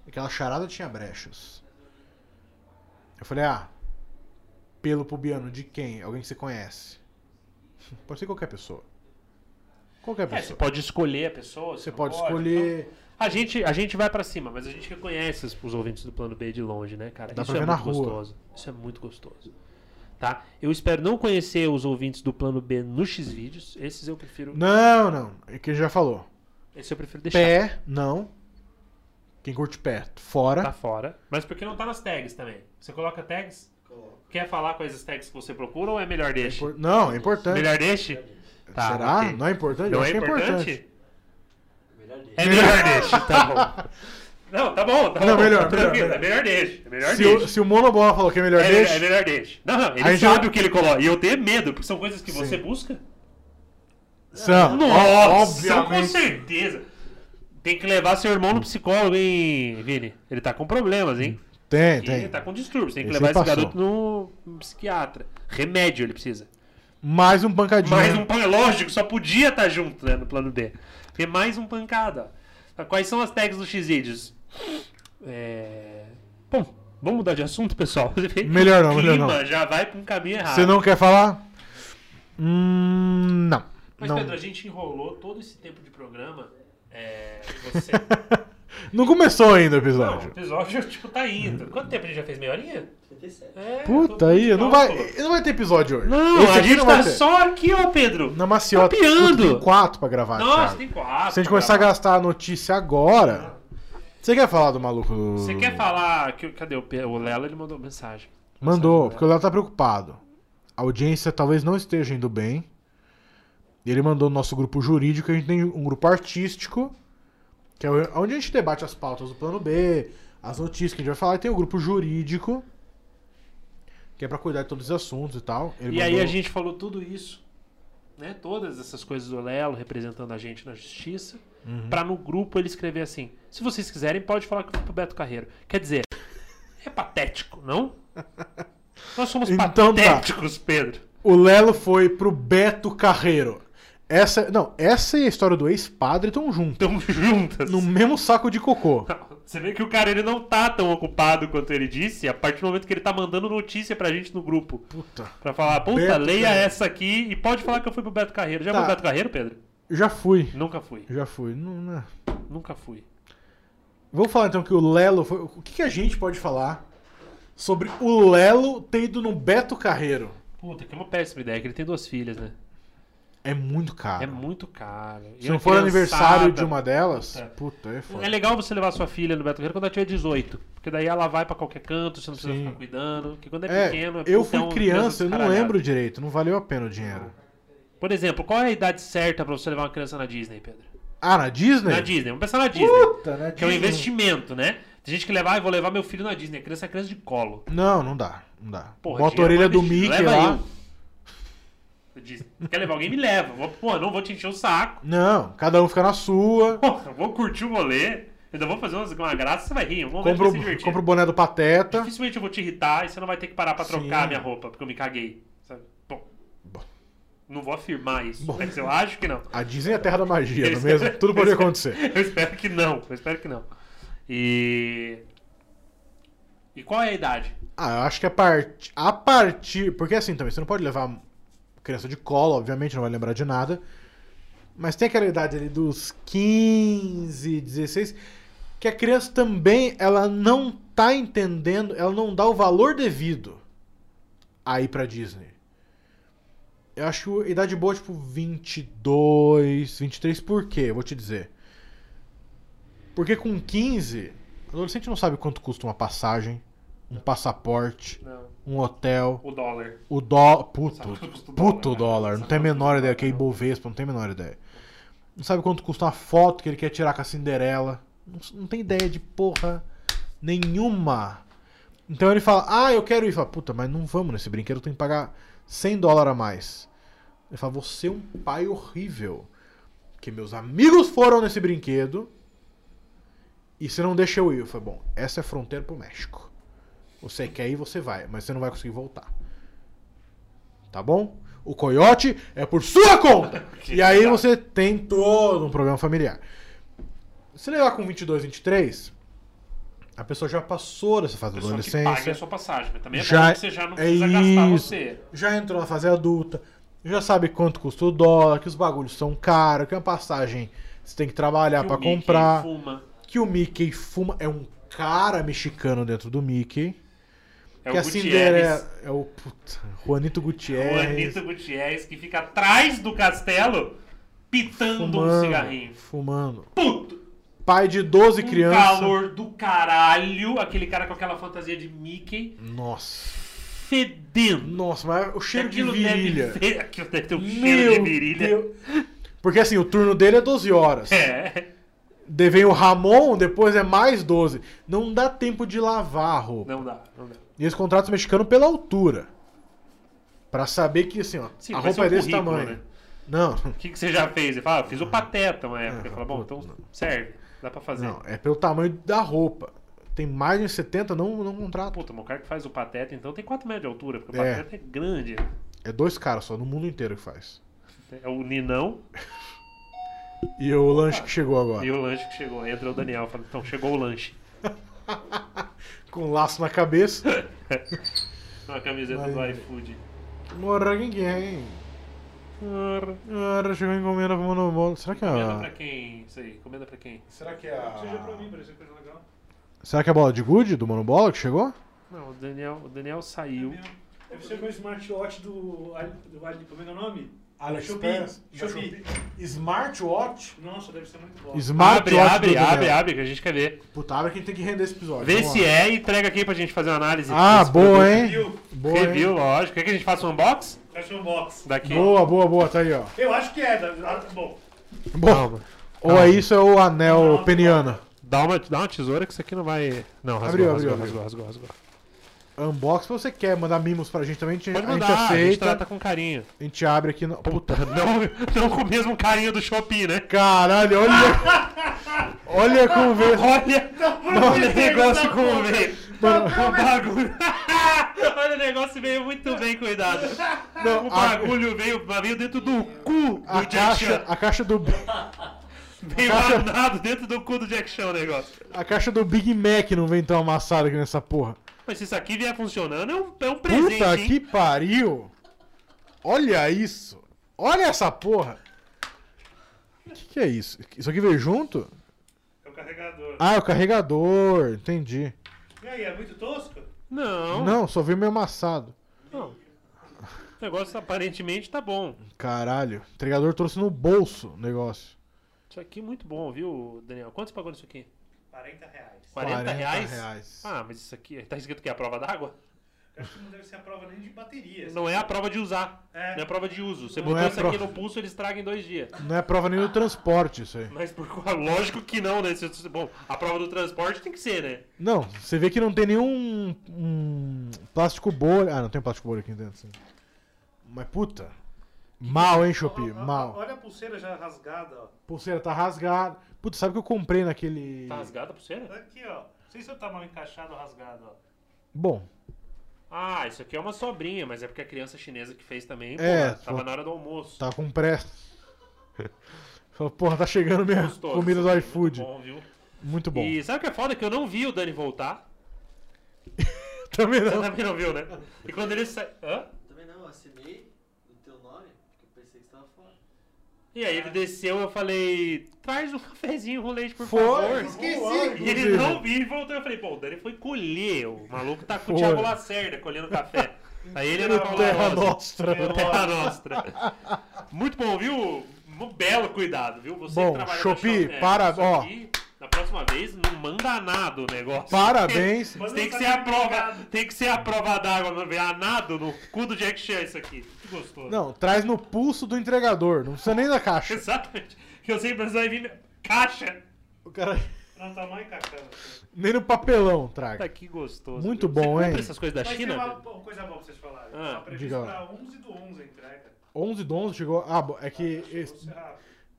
Aquela charada tinha brechas. Eu falei, ah, pelo pubiano de quem? Alguém que você conhece. Pode ser qualquer pessoa. Qualquer É, você pessoa. pode escolher a pessoa. Você não pode então. A gente, a gente vai pra cima, mas a gente reconhece os, os ouvintes do plano B de longe, né, cara? Dá Isso pra é muito rua. gostoso. Isso é muito gostoso. Tá? Eu espero não conhecer os ouvintes do plano B no X-Vídeos. Esses eu prefiro. Não, não. É que já falou. Esse eu prefiro deixar. Pé, não. Quem curte pé, fora. Tá fora. Mas porque não tá nas tags também. Você coloca tags? Quer falar quais as tags que você procura ou é melhor deixe? Impor- Não, é importante. Melhor deixe? Tá, Será? ok. Não é importante? Não Eu é acho que é importante? É melhor deixe, tá bom. Não, tá bom, tá Não, bom. melhor, tá melhor. É melhor deixe. É melhor Se deixe. o, se o Monobola falou que é melhor É, deixa, é melhor deixe. Não, não, ele Aí já- sabe o que ele coloca. E eu tenho medo, porque são coisas que você Sim. busca. são. Nossa, com obviamente. certeza. Tem que levar seu irmão no psicólogo, hein, Vini? Ele tá com problemas, hein? Tem, Ele tem. tá com distúrbios. Tem que Esse levar esse garoto no no psiquiatra. Remédio ele precisa. Mais um pancadinho. Mais um pan... Lógico, só podia estar junto né, no plano B. Porque mais um pancada. ó. Quais são as tags dos X-Vídeos? É... Bom, vamos mudar de assunto, pessoal. Melhor não, o melhor clima não. já vai pra um caminho errado. Você não quer falar? Hum, não. Mas, não. Pedro, a gente enrolou todo esse tempo de programa. É... Você... Não começou ainda o não, o episódio. episódio, tipo, tá indo. Quanto tempo a gente já fez? Meia horinha? 37. É, Puta aí, não vai, não vai ter episódio hoje. Não, Esse a aqui gente não tá ter. só aqui, ó, Pedro. Na maciota. Copiando. Puta, Tem quatro pra gravar, Nossa, Thiago. tem quatro. Se a gente começar a gravar. gastar a notícia agora... Você quer falar do maluco do... Você quer falar. Que, cadê o, o Lelo? Ele mandou mensagem. Mandou, Mensagem porque o Léo tá preocupado. A audiência talvez não esteja indo bem. Ele mandou no nosso grupo jurídico, a gente tem um grupo artístico, que é onde a gente debate as pautas do plano B, as notícias que a gente vai falar, e tem o grupo jurídico, que é pra cuidar de todos os assuntos e tal. Ele E aí mandou- a gente falou tudo isso, né? Todas essas coisas do Lelo representando a gente na justiça, Uhum. pra no grupo ele escrever assim: se vocês quiserem, pode falar que eu fui pro Beto Carreiro. Quer dizer, É patético, não? Nós somos Então tá. patéticos, Pedro. O Lelo foi pro Beto Carreiro. Essa, não, essa e a história do ex-padre estão juntas. Estamos juntas. No mesmo saco de cocô. Você vê que o cara ele não tá tão ocupado quanto ele disse a partir do momento que ele tá mandando notícia pra gente no grupo. Puta. Pra falar, puta, Beto leia Carreiro. essa aqui e pode falar que eu fui pro Beto Carreiro. Já Tá. foi pro Beto Carreiro, Pedro? Já fui. Nunca fui. Já fui. Não, não. Nunca fui. Vamos falar então que o Lelo foi. O que, que a gente pode falar sobre o Lelo ter ido no Beto Carreiro? Puta, que é uma péssima ideia, que ele tem duas filhas, né? É muito caro. É muito caro. E Se a não for criançada- aniversário de uma delas, Puta. puta, é foda. É legal você levar sua filha no Beto Carreiro quando ela tiver 18. Porque daí ela vai pra qualquer canto, você não precisa Sim. ficar cuidando. Porque quando é, É, pequeno, é eu é fui um criança, eu não lembro direito, não valeu a pena o dinheiro. Por exemplo, qual é a idade certa pra você levar uma criança na Disney, Pedro? Ah, na Disney? Na Disney, vamos pensar na Disney. Puta, na Que é um Disney. investimento, né? Tem gente que leva, ah, eu vou levar meu filho na Disney. A criança é criança de colo. Não, não dá, não dá. Porra, Bota a orelha do vai investir. Mickey lá. eu. Eu disse, Quer levar alguém? Me leva. Vou, pô, não vou te encher o saco. Não, cada um fica na sua. Porra, vou curtir o rolê. Ainda vou fazer umas- uma graça, você vai rir. Um Compra vai o, compra o boné do Pateta. Dificilmente eu vou te irritar e você não vai ter que parar pra trocar a minha roupa, porque eu me caguei. Sabe? Bom, Bom. não vou afirmar isso, Bom. mas eu acho que não. A Disney é a terra da magia, Eu não é mesmo? Tudo pode acontecer. Eu espero que não, eu espero que não. E. E qual é a idade? Ah, eu acho que a, part... a partir. Porque assim também, você não pode levar criança de colo, obviamente, não vai lembrar de nada. Mas tem aquela idade ali dos 15, 16, que a criança também, ela não tá entendendo, ela não dá o valor devido a ir pra Disney. Eu acho idade boa, tipo, 22, 23, por quê? Eu vou te dizer. Porque com 15, o adolescente não sabe quanto custa uma passagem, um passaporte, Não. um hotel, O dólar. o dó. Puto. Puto dólar, né? Não tem a menor ideia. Que é. Ibovespa, não tem a menor ideia. Não sabe quanto custa uma foto que ele quer tirar com a Cinderela. Não, não tem ideia de porra nenhuma. Então ele fala, ah, eu quero ir. Fala, puta, mas não vamos nesse brinquedo, eu tenho que pagar 100 dólares a mais. Ele fala, você é um pai horrível. Porque meus amigos foram nesse brinquedo e você não deixa eu ir. Eu falei, bom, essa é fronteira pro México. Você quer ir, você vai, mas você não vai conseguir voltar. Tá bom? O coiote é por sua conta. e aí você tem todo um problema familiar. Se levar com 22, 23, a pessoa já passou dessa fase da que pague a adolescência. sua passagem, mas também é Já- você já não é precisa gastar isso. você. Já entrou na fase adulta, já sabe quanto custa o dólar, que os bagulhos são caros, que uma passagem você tem que trabalhar Mickey comprar, Fuma. que o Mickey fuma, é um cara mexicano dentro do Mickey. É que o a Gutierrez. Cinderela é o puta, Juanito Gutierrez. Anitta Gutierrez que fica atrás do castelo pitando um fumando, cigarrinho. fumando. Puto! Pai de 12 Um crianças. calor do caralho. Aquele cara com aquela fantasia de Mickey Nossa. fedendo. Nossa, mas o cheiro de Aquilo virilha. Deve, aquilo deve ter um cheiro Meu de virilha. Deus. Porque assim, o turno dele é 12 horas. É. Daí vem o Ramon, depois é mais 12. Não dá tempo de lavar a roupa. Não dá, não dá. E eles contratam os mexicanos pela altura. Pra saber que, assim, ó, Sim, a roupa é desse tamanho. né? Não, O que, que você já fez? Ele fala, ah, fiz o pateta uma época. Ah, Ele fala, bom, então não. serve. Dá pra fazer. não, é pelo tamanho da roupa. Tem mais de 70, não, não contrata. Puta, mas o cara que faz o pateta, então tem 4 metros de altura, porque o É. pateta é grande. É dois caras só, no mundo inteiro que faz. É o Ninão E o lanche que chegou agora. e o lanche que chegou. Entra o Daniel fala, então chegou o lanche. Com laço na cabeça. Com a camiseta Vai. do iFood. Morra ninguém. Ora, chegou encomenda pro monobolo. Será que é Comenda pra a. quem? Isso aí, comenda pra quem? Será que é a. parecia coisa legal. Será que é a bola de gude do monobola que chegou? Não, o Daniel, o Daniel saiu. Deve ser o smartwatch do, Ali- do Ali- como é é o nome? AliExpress? Shopee. Smartwatch? Nossa, deve ser muito bom. Abre, Smartwatch abre, Daniel. abre, abre, que a gente quer ver. Puta, abre que a gente tem que render esse episódio. Vê Vamos se lá. é e entrega aqui pra gente fazer uma análise. Ah, boa, produto. hein? Review. Boa, hein? Review, lógico. Quer que a gente faça um unbox? Fecha um box. Daqui. Boa, boa, boa, tá aí, ó. Eu acho que é. da- ah, Bom, Bom, Calma. ou é isso ou é o anel Não, peniano. Dá uma, dá uma tesoura que isso aqui não vai. Não, rasgou, Abriu, rasgou, abriu, rasgou, rasgou, rasgou. Unbox, se você quer mandar mimos pra gente também, a gente, Pode a gente mandar, a gente aceita. trata com carinho. A gente abre aqui. No... Puta. Não, não com o mesmo carinho do Shopee, né? Caralho, olha. olha como veio. Olha, olha o negócio como veio. O bagulho. Olha, o negócio veio muito bem cuidado. Não, O a- bagulho veio, veio dentro do cu A do Jack caixa, Chan. a caixa do Veio caixa- dentro do cu do Jack Chan o negócio. a caixa do Big Mac não vem tão amassada aqui nessa porra. Mas se isso aqui vier funcionando, é um, é um presente, Puta hein? que pariu! Olha isso! Olha essa porra! O que, que é isso? Isso aqui veio junto? É o carregador. Ah, é o carregador, entendi. E aí, é muito tosco? Não, Não, só veio meio amassado. não. O negócio aparentemente tá bom. Caralho, o entregador trouxe no bolso o negócio. Isso aqui é muito bom, viu, Daniel? Quanto você pagou nisso aqui? 40 reais. 40, reais? reais. Ah, mas isso aqui. Tá escrito que é a prova d'água? Eu Acho que não deve ser a prova nem de baterias. Não é a prova de usar. É. Não é a prova de uso. Você Não botou é a isso aqui no pulso, ele estraga em dois dias. Não é prova nem do transporte isso aí. Mas por lógico que não, né? Bom, a prova do transporte tem que ser, né? Não, você vê que não tem nenhum um plástico bolha. Ah, não tem plástico bolha aqui dentro. Sim. Mas puta. Mal, hein, Chopi? Ó, Mal. Olha a pulseira já rasgada, ó. Pulseira tá rasgada. Puta, sabe o que eu comprei naquele. Tá rasgada a pulseira? Aqui, ó. Não sei se tá mal encaixado ou rasgado, ó. Bom, Ah, isso aqui é uma sobrinha, mas é porque a criança chinesa que fez também, É, pô, tava só- na hora do almoço. tá com pressa. Falou, porra, tá chegando minha Gostoso. comida do Muito iFood. Bom, viu? Muito bom. E sabe o que é foda? Que eu não vi o Dani voltar. Também Você não. também não viu, né? E quando ele sai. Hã? Também não, eu assinei o teu nome, porque eu pensei que você tava fora. E aí ele desceu, eu falei, traz um cafezinho com leite, por Foi. favor. Esqueci. E ele não viu e voltou. Eu falei, pô, o Dani foi colher. O maluco tá com o. Thiago Lacerda colhendo café. Aí ele No era Terra Nostra. No Terra Nostra. Muito bom, viu? Um belo cuidado, viu? Você Bom, que trabalha Shopee, na Shop- para- ó. aqui, na próxima vez, não manda nada o negócio. Parabéns. Tem não que tá ser a prova, tem que ser a prova d'água, não ver a nado no cu do Jack Chan isso aqui. Que gostoso. Não, traz no pulso do entregador. Não precisa nem da caixa. Exatamente. Que eu sempre vai vir caixa. O cara. Não tá mal encaixado. Nem no papelão Tá traga. que gostoso. Muito bom, Você hein? essas coisas da Mas China? tem uma, coisa boa pra vocês falarem. Ah, tá previsto pra 11 do 11 a entrega. 11 do 11 chegou. Ah, é que. esse-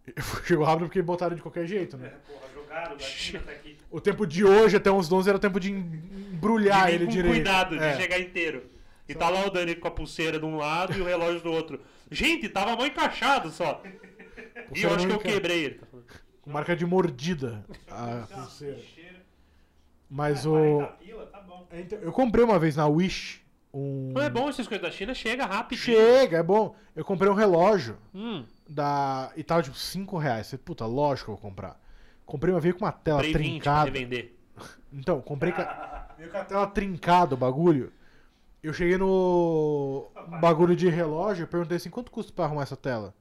Chegou rápido porque botaram de qualquer jeito, é, né? porra, jogaram China até aqui. O tempo de hoje até 11 do 11 era o tempo de embrulhar De ele com direito. cuidado de É. chegar inteiro. E tá lá o Dani com a pulseira de um lado e o relógio do outro. Gente, tava mal encaixado só. E eu acho que eu quebrei ele. Com marca de mordida. A pulseira. Mas É, o. 40 pila, tá bom. Então, Eu comprei uma vez na Wish um. Não é bom essas coisas da China, chega rápido. Chega, é bom. Eu comprei um relógio Hum, da. E tava tipo 5 reais. Falei, Puta, lógico que eu vou comprar. Comprei uma vez com uma tela comprei 20 trincada. revender. Então, comprei com a, veio com a tela trincada o bagulho. Eu cheguei no bagulho de relógio, eu perguntei assim, quanto custa pra arrumar essa tela?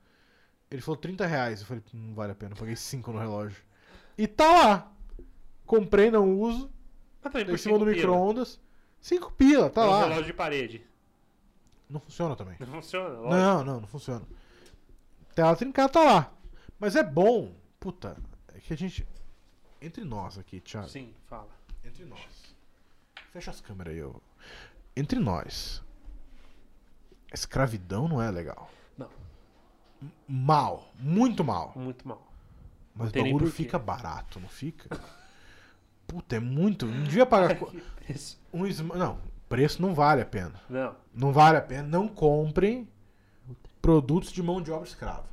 Ele falou 30 reais. Eu falei, não vale a pena, eu paguei 5 no relógio. E tá lá. Comprei, não uso. Tá em cima do micro-ondas. 5 pila, tá É um lá. relógio de parede. Não funciona também. Não funciona, lógico. Não, não, não funciona. Tela trincada tá lá. Mas é bom. Puta, é que a gente. Entre nós aqui, Thiago. Sim, fala. Entre nós. Fecha as câmeras aí, eu. Entre nós. Escravidão não é legal. Não. M- Mal. Muito mal. Muito mal. Mas o tem nem bagulho porquê. fica barato, não fica? Puta, é muito. Não devia pagar. Um Não, preço não vale a pena. Não. Não vale a pena. Não comprem produtos de mão de obra escrava.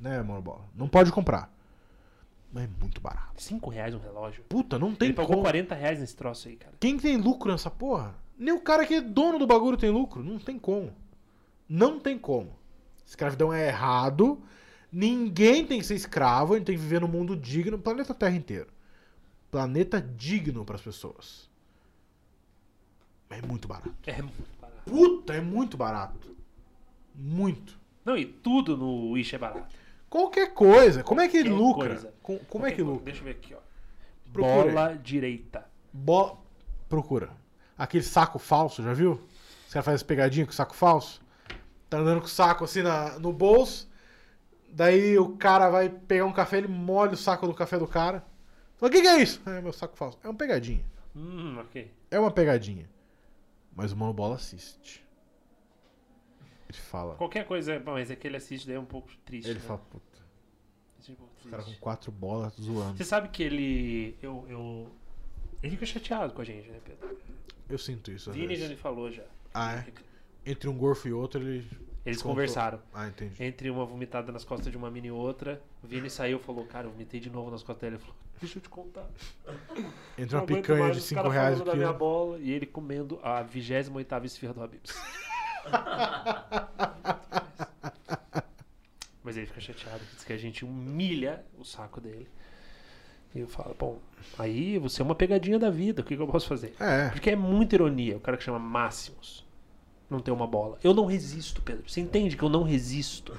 Né, mano bola? Não pode comprar. Mas é muito barato. 5 reais um relógio. Puta, não tem Ele pagou como. 40 reais nesse troço aí, cara. Quem tem lucro nessa porra? Nem o cara que é dono do bagulho tem lucro. Não tem como. Não tem como. Escravidão é errado. Ninguém tem que ser escravo. A gente tem que viver num mundo digno. Planeta Terra inteiro. Planeta digno pras pessoas. É muito barato. É muito barato. Puta, é muito barato. Muito. Não, e tudo no Wish é barato. Qualquer coisa. Como é que Qualquer lucra? coisa. Com- como é que lucra? Deixa eu ver aqui, ó. Procura. Bola direita. Bo... Procura. Aquele saco falso, já viu? Os caras fazem as pegadinhas com saco falso. Tá andando com o saco assim na, no bolso. Daí o cara vai pegar um café, ele molha o saco do café do cara. O que, que é isso? É meu saco falso. É uma pegadinha. Hum, ok. É uma pegadinha. Mas o Mano Bola assiste. Ele fala. Qualquer coisa, bom, mas é que ele assiste daí é um pouco triste. Ele né? fala, puta, Assiste um pouco os caras com triste. quatro bolas zoando. Você sabe que ele. Eu, eu. Ele fica chateado com a gente, né, Pedro? Eu sinto isso. Vini já me falou já. Ah, é? Entre um gorfo e outro, ele. Eles contou. conversaram. Ah, entendi. Entre uma vomitada nas costas de uma mina e outra, o Vini saiu e falou, cara, eu vomitei de novo nas costas dele. Ele falou, deixa eu te contar. Entre uma picanha mais de os 5 caras reais falando o da minha quilo. bola e ele comendo a 28ª esfirra do Habibs. Mas ele fica chateado, diz que a gente humilha o saco dele. E eu falo, bom, aí você é uma pegadinha da vida, o que, que eu posso fazer? É. Porque é muita ironia, o cara que chama Máximos não ter uma bola. Eu não resisto, Pedro. Você entende que eu não resisto?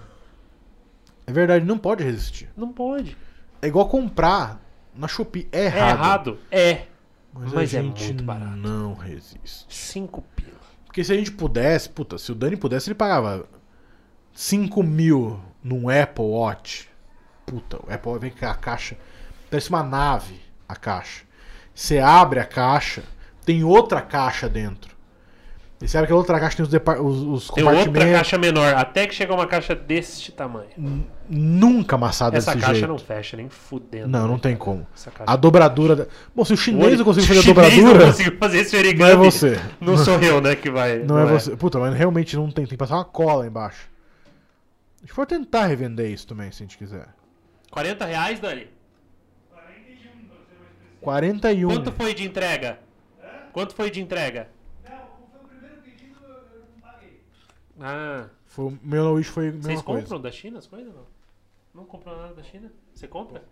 É verdade, não pode resistir. Não pode. É igual comprar na Shopee. É É errado. errado? É. Mas, Mas é muito barato. não resiste. Cinco pila. Porque se a gente pudesse, puta, se o Dani pudesse, ele pagava 5 mil num Apple Watch. Puta, o Apple vem com a caixa. Parece uma nave a caixa. Você abre a caixa, tem outra caixa dentro. E você abre aquela outra caixa, tem os, os, os Tem outra compartimentos. caixa menor, até que chega uma caixa deste tamanho. N- Nunca amassada Essa desse caixa jeito. não fecha, nem fudendo. Não, não né, tem cara? como. Essa caixa. A dobradura. Da... Bom, se o chinês não conseguiu fazer a dobradura, Não conseguiu fazer esse origami. não é você. Não sou eu, né, que vai. Não, é, você. Puta, mas realmente não tem. Tem que passar uma cola embaixo. A gente pode tentar revender isso também, se a gente quiser. 40 reais, Dani? 41. Quanto foi de entrega? Quanto foi de entrega? Não, foi o primeiro pedido, eu eu não paguei. Ah, Foi, o meu Wish foi a mesma vocês coisa. compram da China as coisas? Não? Não compram nada da China? Você compra?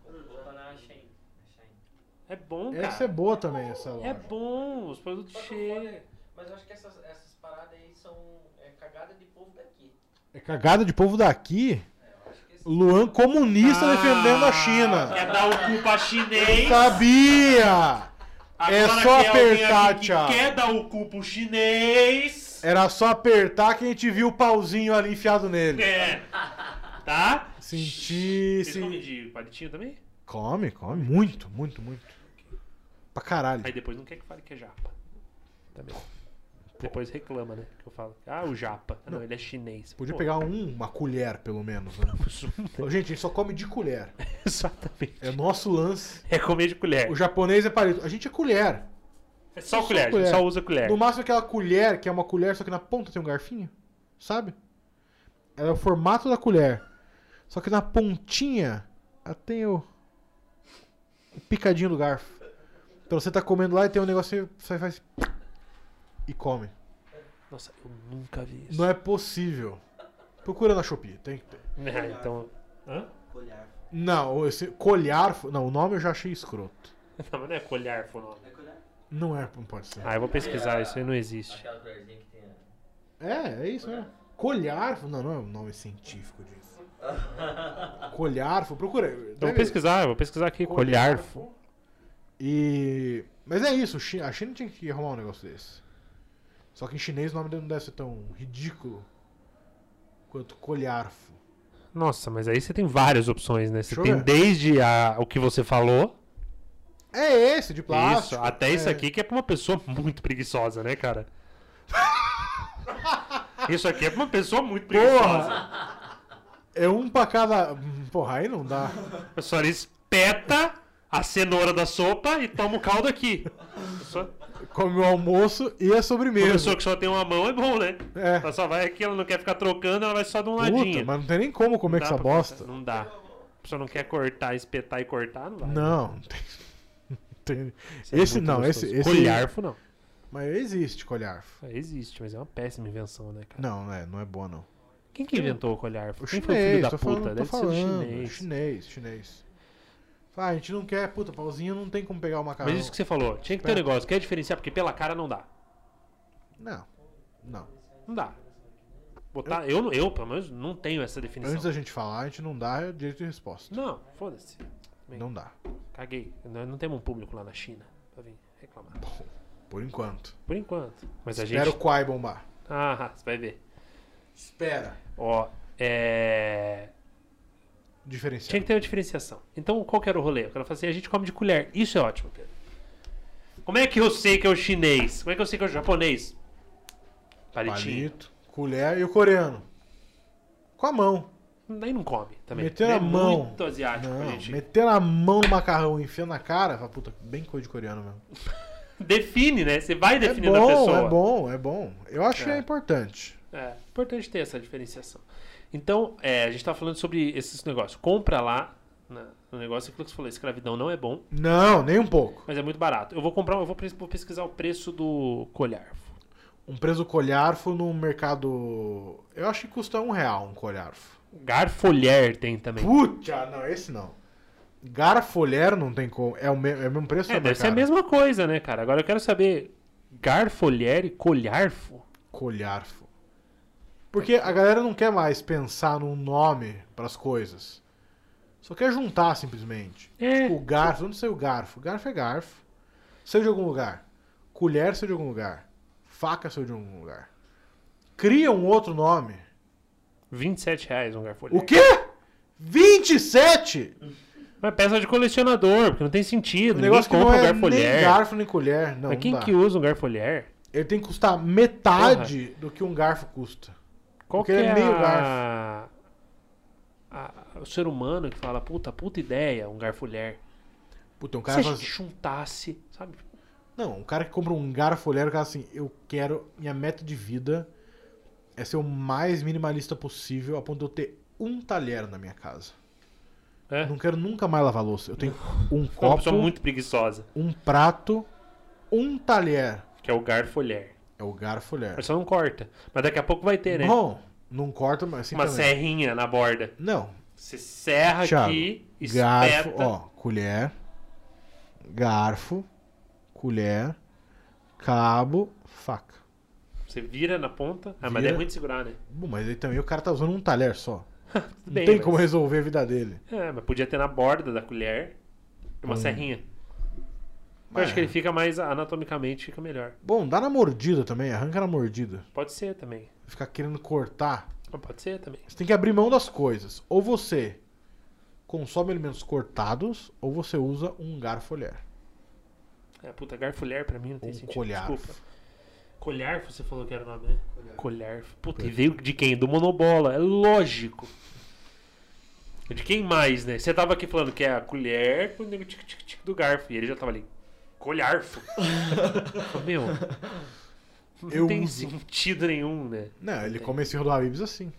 É bom, cara. Essa é boa também, essa loja. É bom, os produtos cheios. Mas eu acho que essas, essas paradas aí são é, cagada de povo daqui. É cagada de povo daqui. Eu que esse... Luan comunista defendendo a China. Quer dar o cu pra chinês? Sabia! É Agora só tem alguém apertar, que tchau. Quer dar o cu pro chinês? Era só apertar que a gente viu o pauzinho ali enfiado nele. É. Tá? Senti. Vocês comem de palitinho também? Come, come. Muito, muito, muito. Pra caralho. Aí depois não quer que fale que é japa. Também. Depois reclama, né? Que eu falo, ah, o japa. Ah, não, ele é chinês. Podia Pô, pegar um, uma colher, pelo menos. Né? Gente, a gente só come de colher. Exatamente. É nosso lance. É comer de colher. O japonês é palito. A gente é colher. É só só colher, colher. só usa colher. No máximo aquela colher, que é uma colher, só que na ponta tem um garfinho. Sabe? Ela é o formato da colher. Só que na pontinha ela tem o, o picadinho do garfo. Então você tá comendo lá e tem um negocinho, você faz e come. Nossa, eu nunca vi isso. Não é possível. Procura na Shopee, tem que ter. É, então. Hã? Colhar. Não, esse colhar, não, o nome eu já achei escroto. Não, mas não é colhar, foi o nome. Não é, não pode ser. Ah, eu vou pesquisar, isso aí não existe. Tem. É, é isso, é. Colhar, não, não é o nome científico disso. Colharfo, procura. Eu vou deve- pesquisar, eu vou pesquisar aqui, colhar. E. Mas é isso, a China tinha que arrumar um negócio desse. Só que em chinês o nome dele não deve ser tão ridículo quanto colharfo. Nossa, mas aí você tem várias opções, né? Você Deixa tem ver. desde a, o que você falou, É esse, de plástico. isso, até isso é. aqui que é pra uma pessoa muito preguiçosa, né, cara? isso aqui é pra uma pessoa muito preguiçosa. Porra! É um pra cada. Porra, aí não dá. A pessoa espeta a cenoura da sopa e toma o caldo aqui. Pessoa, Come o almoço e a uma sobremesa. pessoa que só tem uma mão é bom, né? É. Ela só vai aqui, ela não quer ficar trocando, ela vai só de um ladinho. Puta, mas não tem nem como comer com essa bosta. Não dá. A pessoa não quer cortar, espetar e cortar, não vai. Não, não tem. Tem- é Esse não, gostoso. esse- esse- Colharfo não. Mas existe colharfo. É, Existe, mas é uma péssima invenção, né, cara? Não, não é, não é boa não. Quem que inventou o colharfo? O Quem foi o filho chinês, da puta? falando, Deve falando. ser o chinês. Chinês, chinês. Ah, a gente não quer, puta, pauzinho não tem como pegar o macarrão. Mas isso que você falou, tinha que ter um negócio, quer diferenciar, porque pela cara não dá. Não, não. Não dá. Botar, eu, não- eu, pelo menos, não tenho essa definição. Antes da gente falar, a gente não dá direito de resposta. Não, foda-se. Bem, Não dá, Caguei. Nós não temos um público lá na China pra vir reclamar. por enquanto. Por enquanto. Mas a Espera gente. o Quai bombar. Ah, você vai ver. Espera. Ó, é. Diferenciar. Tinha que ter uma diferenciação. Então, qual que era o rolê? O cara fala assim, a gente come de colher. Isso é ótimo, Pedro. Como é que eu sei que é o chinês? Como é que eu sei que é o japonês? Palitinho. Palito, colher e o coreano. Com a mão. Daí não come também. Meter é a mão. muito asiático Não, gente. meter a mão no macarrão e enfiando na cara, fala, puta, bem coisa de coreano mesmo. Define, né? Você vai É definindo a bom, pessoa. é bom, é bom. Eu acho que É. é importante. É, importante ter essa diferenciação. Então, é, a gente tá falando sobre esses negócios. Compra lá né, no negócio, aquilo que você falou, escravidão não é bom, Não, nem um pouco. mas é muito barato. Eu vou comprar, eu vou, pesquisar o preço do colharfo. Um preso colharfo no mercado. Eu acho que custa um real um colharfo. Garfolher tem também. Puta, não, esse não. Garfolher não tem como. É o, me... é o mesmo preço É, deve ser a mesma coisa, né, cara? Agora eu quero saber, garfolher e colharfo? Colharfo. Porque a galera não quer mais pensar num nome pras coisas. Só quer juntar simplesmente. É, O garfo, onde saiu o garfo? Garfo é garfo. Saiu de algum lugar. Colher saiu de algum lugar. Faca saiu de algum lugar. Cria um outro nome. 27 reais um garfolher. O quê? 27? Mas peça de colecionador, porque não tem sentido. O Ninguém negócio que não compra é garfolher. nem garfo nem colher. Não, Mas quem não que usa um garfolher? Ele tem que custar metade do que um garfo custa. Qual Porque que é é meio a... a- o ser humano que fala, puta, puta ideia, um garfolher. Puta, um Se cara a fala gente juntasse, sabe? Não, um cara que compra um garfolher, o cara assim, eu quero, minha meta de vida é ser o mais minimalista possível, a ponto de eu ter um talher na minha casa. É? Não quero nunca mais lavar louça. Eu tenho um É uma copo, pessoa muito preguiçosa, um prato, um talher. que é o garfolher. É o garfolher. Mas só não corta. Mas daqui a pouco vai ter, né? Bom, não corta, mas assim Uma também. serrinha na borda. Não, Você serra Thiago, aqui, garfo, espeta. ó, colher, garfo, colher, cabo, faca. Você vira na ponta. Ah, mas é ruim de segurar, né? Bom, mas aí também o cara tá usando um talher só. Não bem, tem mas- como resolver a vida dele. É, mas podia ter na borda da colher uma Hum. serrinha. Eu É. acho que ele fica mais anatomicamente, fica melhor. Bom, dá na mordida também, arranca na mordida. Pode ser também. Ficar querendo cortar. Mas Pode ser também. Você tem que abrir mão das coisas. Ou você consome alimentos cortados, ou você usa um garfolher. É, puta, garfolher pra mim não tem um sentido. colharfo. Desculpa. Colharfo, você falou que era o nome, né? Colharfo. Puta, e veio de quem? Do Monobola. É lógico. De quem mais, né? Você tava aqui falando que é a colher com o nego tic, tic, tic do garfo. E ele já tava ali. Colharfo. Meu. Não Eu tem uso. sentido nenhum, né? Não, ele come esse Habibs assim.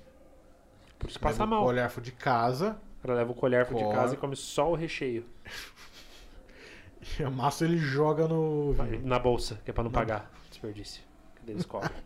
Por isso passa Leva o mal. colharfo de casa O cara leva o colharfo de Cor- casa e come só o recheio. e a massa ele joga no. Na bolsa, que é pra não Na- pagar desperdício. Eles cobram.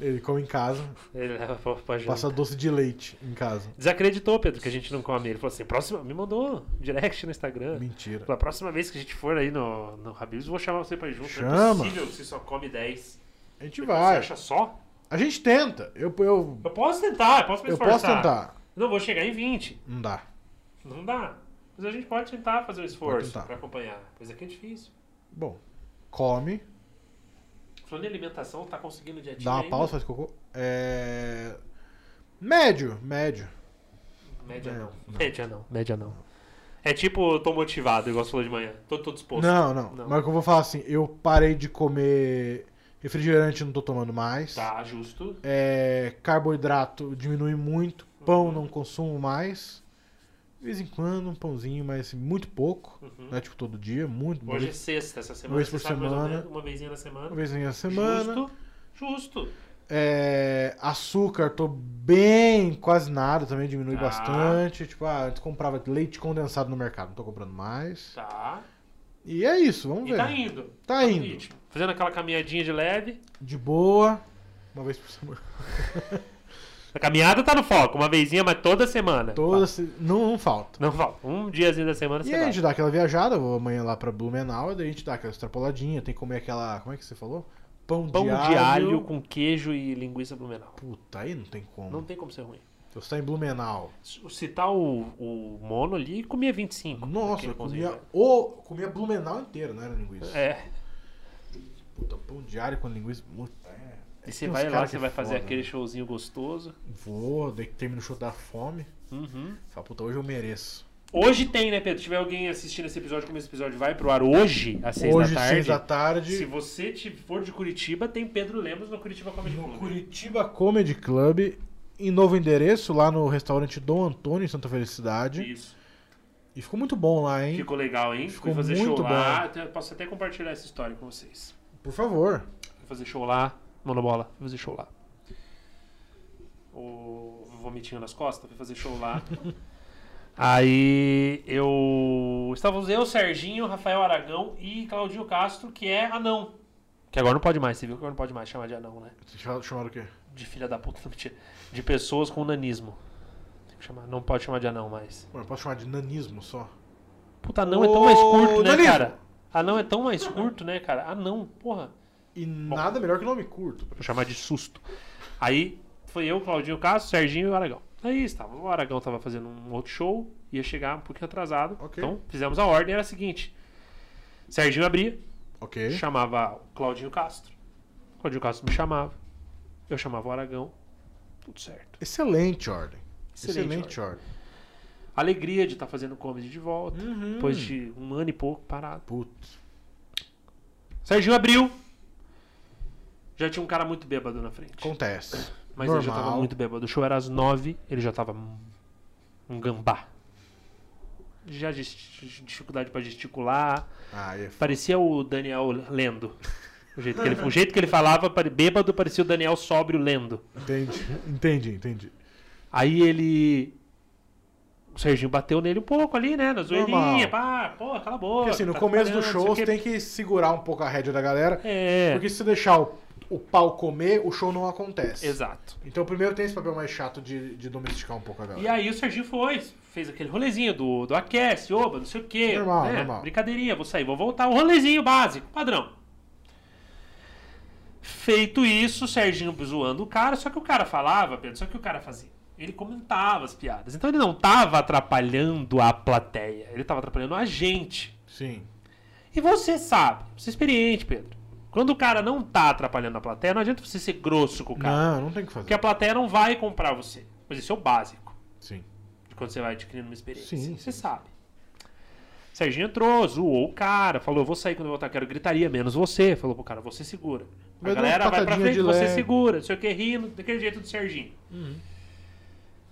Ele come em casa, Ele leva pra, pra janta. passa doce de leite em casa. Desacreditou, Pedro, que a gente não come. Ele falou assim: próxima. Me mandou um direct no Instagram. Mentira. Falou, a próxima vez que a gente for aí no, no Habib's, eu vou chamar você pra ir junto. Não é Chama. possível que você só come 10. A gente Você vai. acha só? A gente tenta. Eu, eu, Eu posso tentar, eu posso me eu esforçar. posso tentar. Não, vou chegar em 20. Não dá. Não dá. Mas a gente pode tentar fazer o esforço tentar. pra acompanhar. Mas aqui é difícil. Bom, come, Falando em alimentação, tá conseguindo dietinha dá uma ainda? pausa, faz cocô. É. Médio, médio. Média Não, não. Média não. Média não. É tipo, tô motivado, igual você falou de manhã. Tô, tô disposto. Não, não, Não. Mas o que eu vou falar assim, eu parei de comer refrigerante, não tô tomando mais. Tá, justo. É, carboidrato diminui muito. Pão não consumo mais. De vez em quando, um pãozinho, mas muito pouco. Uhum. Não é tipo todo dia, muito. uma Hoje é vez, sexta, essa semana. vez você por semana. menos, Uma vezinha na semana. uma vez na semana. Justo. Justo. É, açúcar, tô bem, quase nada também, diminui Tá. bastante. Tipo, ah, antes comprava leite condensado no mercado, não tô comprando mais. Tá. E é isso, vamos E ver. tá indo. Tá no indo. Fazendo aquela caminhadinha de leve. De boa, uma vez por semana. A caminhada tá no foco, uma vezinha, mas toda semana. Toda, se- não, não falta. Não falta. Um diazinho da semana E você aí a vai. gente dá aquela viajada, eu vou amanhã lá pra Blumenau, e daí a gente dá aquela extrapoladinha, tem que comer aquela. Como é que você falou? Pão, Pão de, alho. com queijo e linguiça blumenau. Puta, aí não tem como. Não tem como ser ruim. Você tá em Blumenau. Citar o, o mono ali, comia 25. Nossa, Aquele eu pãozinho comia, o, comia Blumenau inteiro, não era linguiça. É. Puta, pão de alho com linguiça. Puta, é. E É você vai lá, você que vai é fazer foda, aquele né? showzinho gostoso. Vou, daí que termina o show da fome. Uhum. Fala, puta, hoje eu mereço. Hoje tem, né, Pedro? Se tiver alguém assistindo esse episódio, como esse episódio vai pro ar hoje, às 6 hoje, da tarde. seis da tarde, Se você for de Curitiba, tem Pedro Lemos no Curitiba Comedy no Club. Curitiba Comedy Club, em novo endereço, lá no restaurante Dom Antônio, em Santa Felicidade. Isso. E ficou muito bom lá, hein? Ficou legal, hein? Ficou Fui fazer muito show bom. lá. Posso até compartilhar essa história com vocês. Por favor. Fui fazer show lá. Monobola. Fui fazer show lá. O vomitinho nas costas. Fui fazer show lá. Aí eu. Estávamos eu, Serginho, Rafael Aragão e Claudinho Castro, que é anão. Que agora não pode mais, você viu que agora não pode mais chamar de anão, né? Vocês chamaram- chamaram o quê? De filha da puta, não mentira. De pessoas com nanismo. Tem que chamar, não pode chamar de anão mais. Mano, eu posso chamar de nanismo só? Puta, anão é tão mais Ô, curto, né, nanismo! cara? Anão é tão mais curto, né, cara? Anão, porra. E nada melhor que nome curto. Vou chamar de susto. Aí foi eu, Claudinho Castro, Serginho e o Aragão. Aí estava. O Aragão tava fazendo um outro show, ia chegar um pouquinho atrasado. Ok. Então fizemos a ordem, era a seguinte: Serginho abria, Ok. chamava o Claudinho Castro. O Claudinho Castro me chamava. Eu chamava o Aragão. Tudo certo. Excelente ordem. Excelente Excelente, ordem. Alegria de estar fazendo comedy de volta. Uhum. Depois de um ano e pouco parado. Putz. Serginho abriu. Já tinha um cara muito bêbado na frente. Acontece. Mas ele já tava Normal. muito bêbado. O show era às nove, ele já tava um gambá. Já dificuldade pra gesticular. Ah, é. Parecia o Daniel lendo. O jeito que ele, o jeito que ele falava, bêbado, parecia o Daniel sóbrio lendo. Entendi. Entendi, entendi. Aí ele. O Serginho bateu nele um pouco ali, né? Na zoeirinha. Normal. Pá, pô, cala a boca. Porque assim, no tá começo do show você quê. tem que segurar um pouco a rédea da galera. É. Porque se você deixar o, o pau comer, o show não acontece. Exato. Então primeiro tem esse papel mais chato de, de domesticar um pouco a galera. E aí o Serginho foi, fez aquele rolezinho do, do aquece, oba, não sei o quê. Normal, né? normal. Brincadeirinha, vou sair, vou voltar. O rolezinho básico, padrão. Feito isso, o Serginho zoando o cara, só que o cara falava, Pedro, só que o cara fazia. Ele comentava as piadas. Então ele não tava atrapalhando a plateia, ele tava atrapalhando a gente. Sim. E você sabe, você é experiente, Pedro. Quando o cara não tá atrapalhando a plateia, não adianta você ser grosso com o cara. Não, não tem o que fazer. Porque a plateia não vai comprar você. Mas isso é o básico Sim. de quando você vai adquirindo uma experiência. Sim, Você sim. sabe. Serginho entrou, zoou o cara, falou: eu vou sair quando eu voltar, quero gritaria, menos você. Falou pro cara: você segura. A umas galera vai pra frente, você segura. Não sei o que, rindo, daquele jeito do Serginho. Uhum.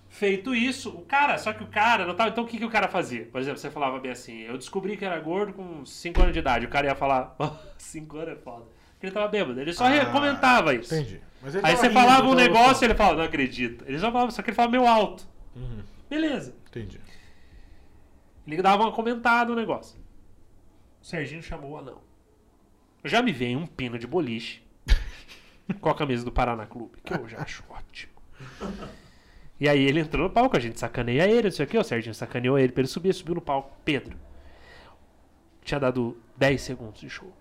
Feito isso, o cara, só que o cara não tava. Então o que, que o cara fazia? Por exemplo, você falava bem assim: eu descobri que era gordo com 5 anos de idade. O cara ia falar: 5 anos é foda. Porque ele tava bêbado. Ele só Ah, comentava isso. Entendi. Aí você rindo, falava um negócio e ele falava: não acredito. Ele só falava, só que ele falava meio alto. Uhum. Beleza. Entendi. Ele dava uma comentada no negócio. O Serginho chamou o anão. Já me vem um pino de boliche com a camisa do Paraná Clube, que eu já acho ótimo. E aí ele entrou no palco, a gente sacaneia ele, não sei o que, o Serginho sacaneou ele pra ele subir, subiu no palco. Pedro, tinha dado 10 segundos de show.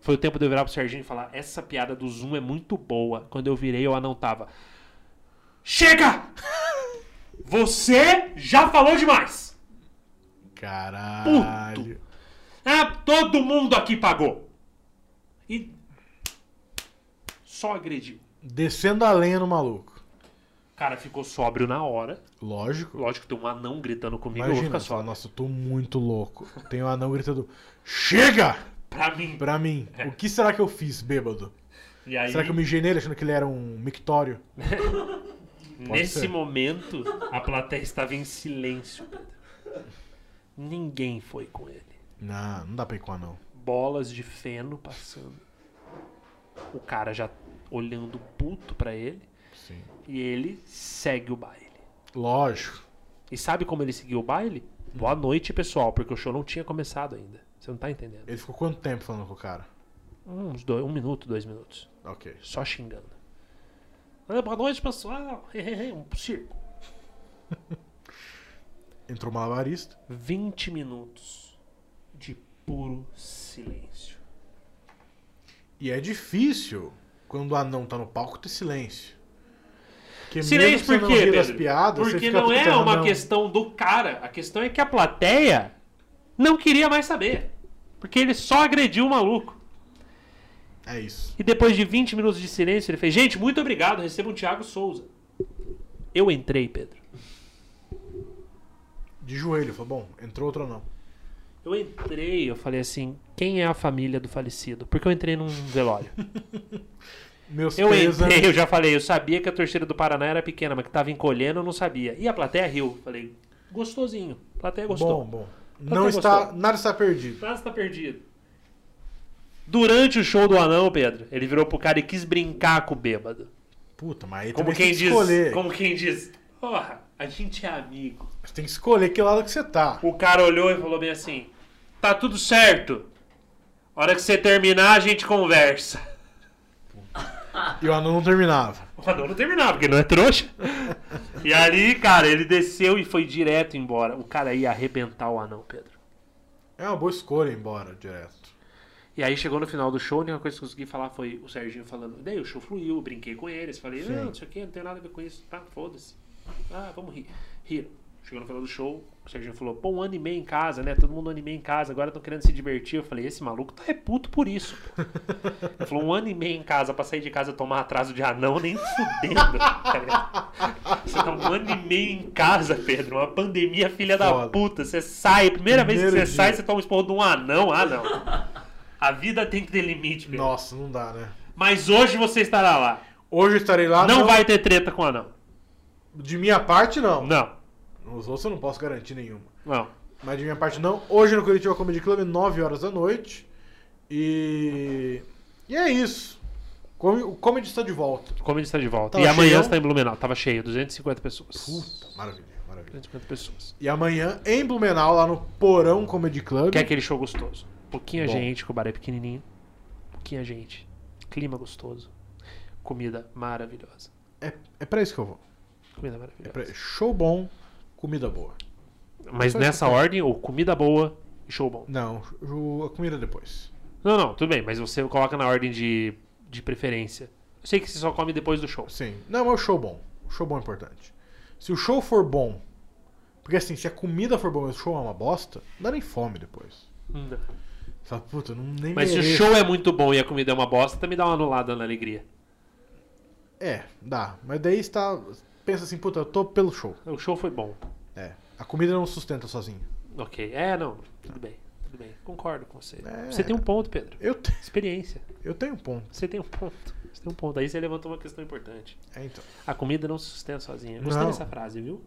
Foi o tempo de eu virar pro Serginho e falar: Essa piada do Zoom é muito boa. Quando eu virei, o anão tava. Chega! Você já falou demais! Caralho. Ah, todo mundo aqui pagou. E só agrediu. Descendo a lenha no maluco. O cara ficou sóbrio na hora. Lógico. Lógico que tem um anão gritando comigo, eu vou Imagina, ficar sóbrio. nossa, eu tô muito louco. Tem um anão gritando, chega! Pra mim. Pra mim. O que será que eu fiz, bêbado? Aí, Será que eu mijei nele achando que ele era um mictório? nesse ser. momento, a plateia estava em silêncio. Pedro. Ninguém foi com ele. Não, não dá pra ir com anão. Bolas de feno passando. O cara já olhando puto pra ele. E ele segue o baile. Lógico. E sabe como ele seguiu o baile? Boa noite, pessoal, porque o show não tinha começado ainda. Você não tá entendendo. Ele ficou quanto tempo falando com o cara? Uns dois, um minuto, dois minutos. Ok. Só xingando. Ah, boa noite, pessoal. Um circo. Entrou malabarista. 20 minutos de puro silêncio. E é difícil, quando o anão tá no palco, ter silêncio. Porque Silêncio por não quê, Pedro? piadas, Porque não é uma não. questão do cara. A questão é que a plateia não queria mais saber. Porque ele só agrediu o maluco. É isso. E depois de 20 minutos de silêncio, ele fez: Gente, muito obrigado, receba um Thiago Souza. Eu entrei, Pedro. De joelho, falou, bom, entrou outro anão. Eu entrei, eu falei assim: Quem é a família do falecido? Porque eu entrei num velório. Meus Eu pêsames. entrei, eu já falei, eu sabia que a torcida do Paraná era pequena, mas que tava encolhendo, eu não sabia. E a plateia riu. Falei, gostosinho. A plateia gostou. Bom, bom. Não está, nada está perdido. Nada está perdido. Durante o show do anão, Pedro, ele virou pro cara e quis brincar com o bêbado. Puta, mas aí Como quem tem que diz, escolher. como quem diz, porra, a gente é amigo. Você tem que escolher que lado que você tá. O cara olhou e falou bem assim: Tá tudo certo. Hora que você terminar, a gente conversa. E o anão não terminava. O anão não terminava, porque não é trouxa. e ali, cara, ele desceu e foi direto embora. O cara ia arrebentar o anão, Pedro. É uma boa escolha ir embora direto. E aí chegou no final do show, a única coisa que eu consegui falar foi o Serginho falando. Daí o show fluiu, eu brinquei com eles. Falei, Sim. não, não sei o que, não tem nada a ver com isso. Tá, foda-se. Ah, vamos rir. Riram. Chegou no final do show, o Serginho falou, pô, um ano e meio em casa, né? Todo mundo um ano e meio em casa, agora estão querendo se divertir. Eu falei, esse maluco tá é puto por isso. pô." Ele falou, um ano e meio em casa, pra sair de casa tomar atraso de anão, nem fudendo. Você tá um ano e meio em casa, Pedro. Uma pandemia, filha da Foda. puta. Você sai, primeira vez que Primeiro você sai, dia. você toma um esporro de um anão. Ah, não. A vida tem que ter limite, Pedro. Nossa, não dá, né? Mas hoje você estará lá. Hoje eu estarei lá. não vai ter treta com anão. De minha parte, não. Não. Os outros eu não posso garantir nenhuma. Não. Mas de minha parte, não. Hoje no Curitiba Comedy Club, 9 horas da noite. E. E é isso. O comedy está de volta. O comedy está de volta. Tava e amanhã cheião? está em Blumenau. Tava cheio, 250 pessoas. Puta, maravilha, maravilha. 250 pessoas. E amanhã, em Blumenau, lá no Porão Comedy Club. Que é aquele show gostoso. Pouquinha Bom. gente, que o bar é pequenininho. Pouquinha gente. Clima gostoso. Comida maravilhosa. É, é pra isso que eu vou. Comida É maravilhosa. pra... Show bom, comida boa. Mas Só nessa ordem, ou comida boa e show bom. Não, o- a comida depois. Não, não, tudo bem, mas você coloca na ordem de, de preferência. Eu sei que você só come depois do show. Sim. Não, mas o show bom. O show bom é importante. Se o show for bom. Porque assim, se a comida for boa e o show é uma bosta, não dá nem fome depois. Hum. Você fala, puta, não nem Mas se o mereço. show é muito bom e a comida é uma bosta, também dá uma anulada na alegria. É, dá. Mas daí está. Pensa assim, puta, eu tô pelo show. O show foi bom. É. A comida não sustenta sozinha. Ok. É, não. Tudo bem. Tudo bem. Concordo com você. É. Você tem um ponto, Pedro. Eu, te- Experiência. eu tenho um ponto. Você tem um ponto. Você tem um ponto. Aí você levantou uma questão importante. É, então. A comida não se sustenta sozinha. Gostei Não. dessa frase, viu?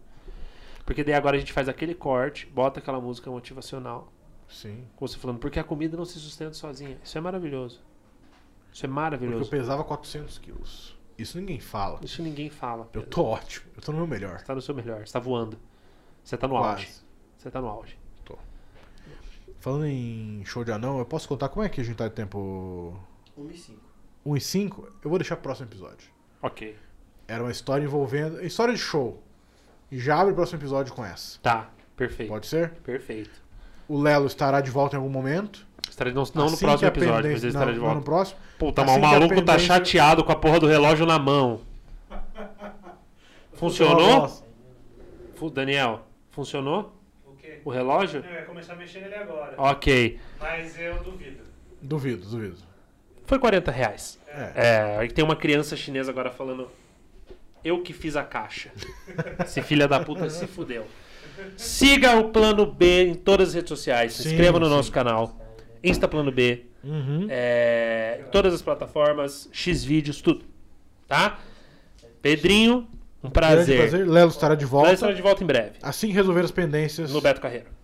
Porque daí agora a gente faz aquele corte, bota aquela música motivacional, Sim. com você falando, porque a comida não se sustenta sozinha. Isso é maravilhoso. Isso é Porque eu maravilhoso. pesava 400 quilos. Isso ninguém fala. Isso ninguém fala. Eu tô ótimo. Eu tô no meu melhor. Você tá no seu melhor, você tá voando. Você tá no auge. Quase. Você tá no auge. Falando em show de anão, eu posso contar como é que a gente tá de tempo 1 e 5. 1 e 5? Eu vou deixar pro próximo episódio. Ok. Era uma história envolvendo. História de show. E já abre o próximo episódio com essa. Tá, perfeito. Pode ser? Perfeito. O Lelo estará de volta em algum momento. Estarei não, não no Assim que próximo episódio, mas estará não, de não volta. no próximo. Puta, Assim mas o maluco tá chateado com a porra do relógio na mão. Funcionou? Daniel, funcionou O quê? o relógio? Eu ia começar a mexer nele agora. Ok. Mas eu duvido. Duvido, duvido. Foi 40 reais. É. É, aí tem uma criança chinesa agora falando. Eu que fiz a caixa. Esse filho da puta se fudeu. Siga o Plano B em todas as redes sociais. Se inscreva no sim. nosso canal. Insta Plano B. Uhum. É, todas as plataformas, Xvideos, tudo. Tá? Pedrinho, um prazer. prazer. Lelo estará de volta. Nós estaremos de volta em breve. Assim resolver as pendências. No Beto Carreiro.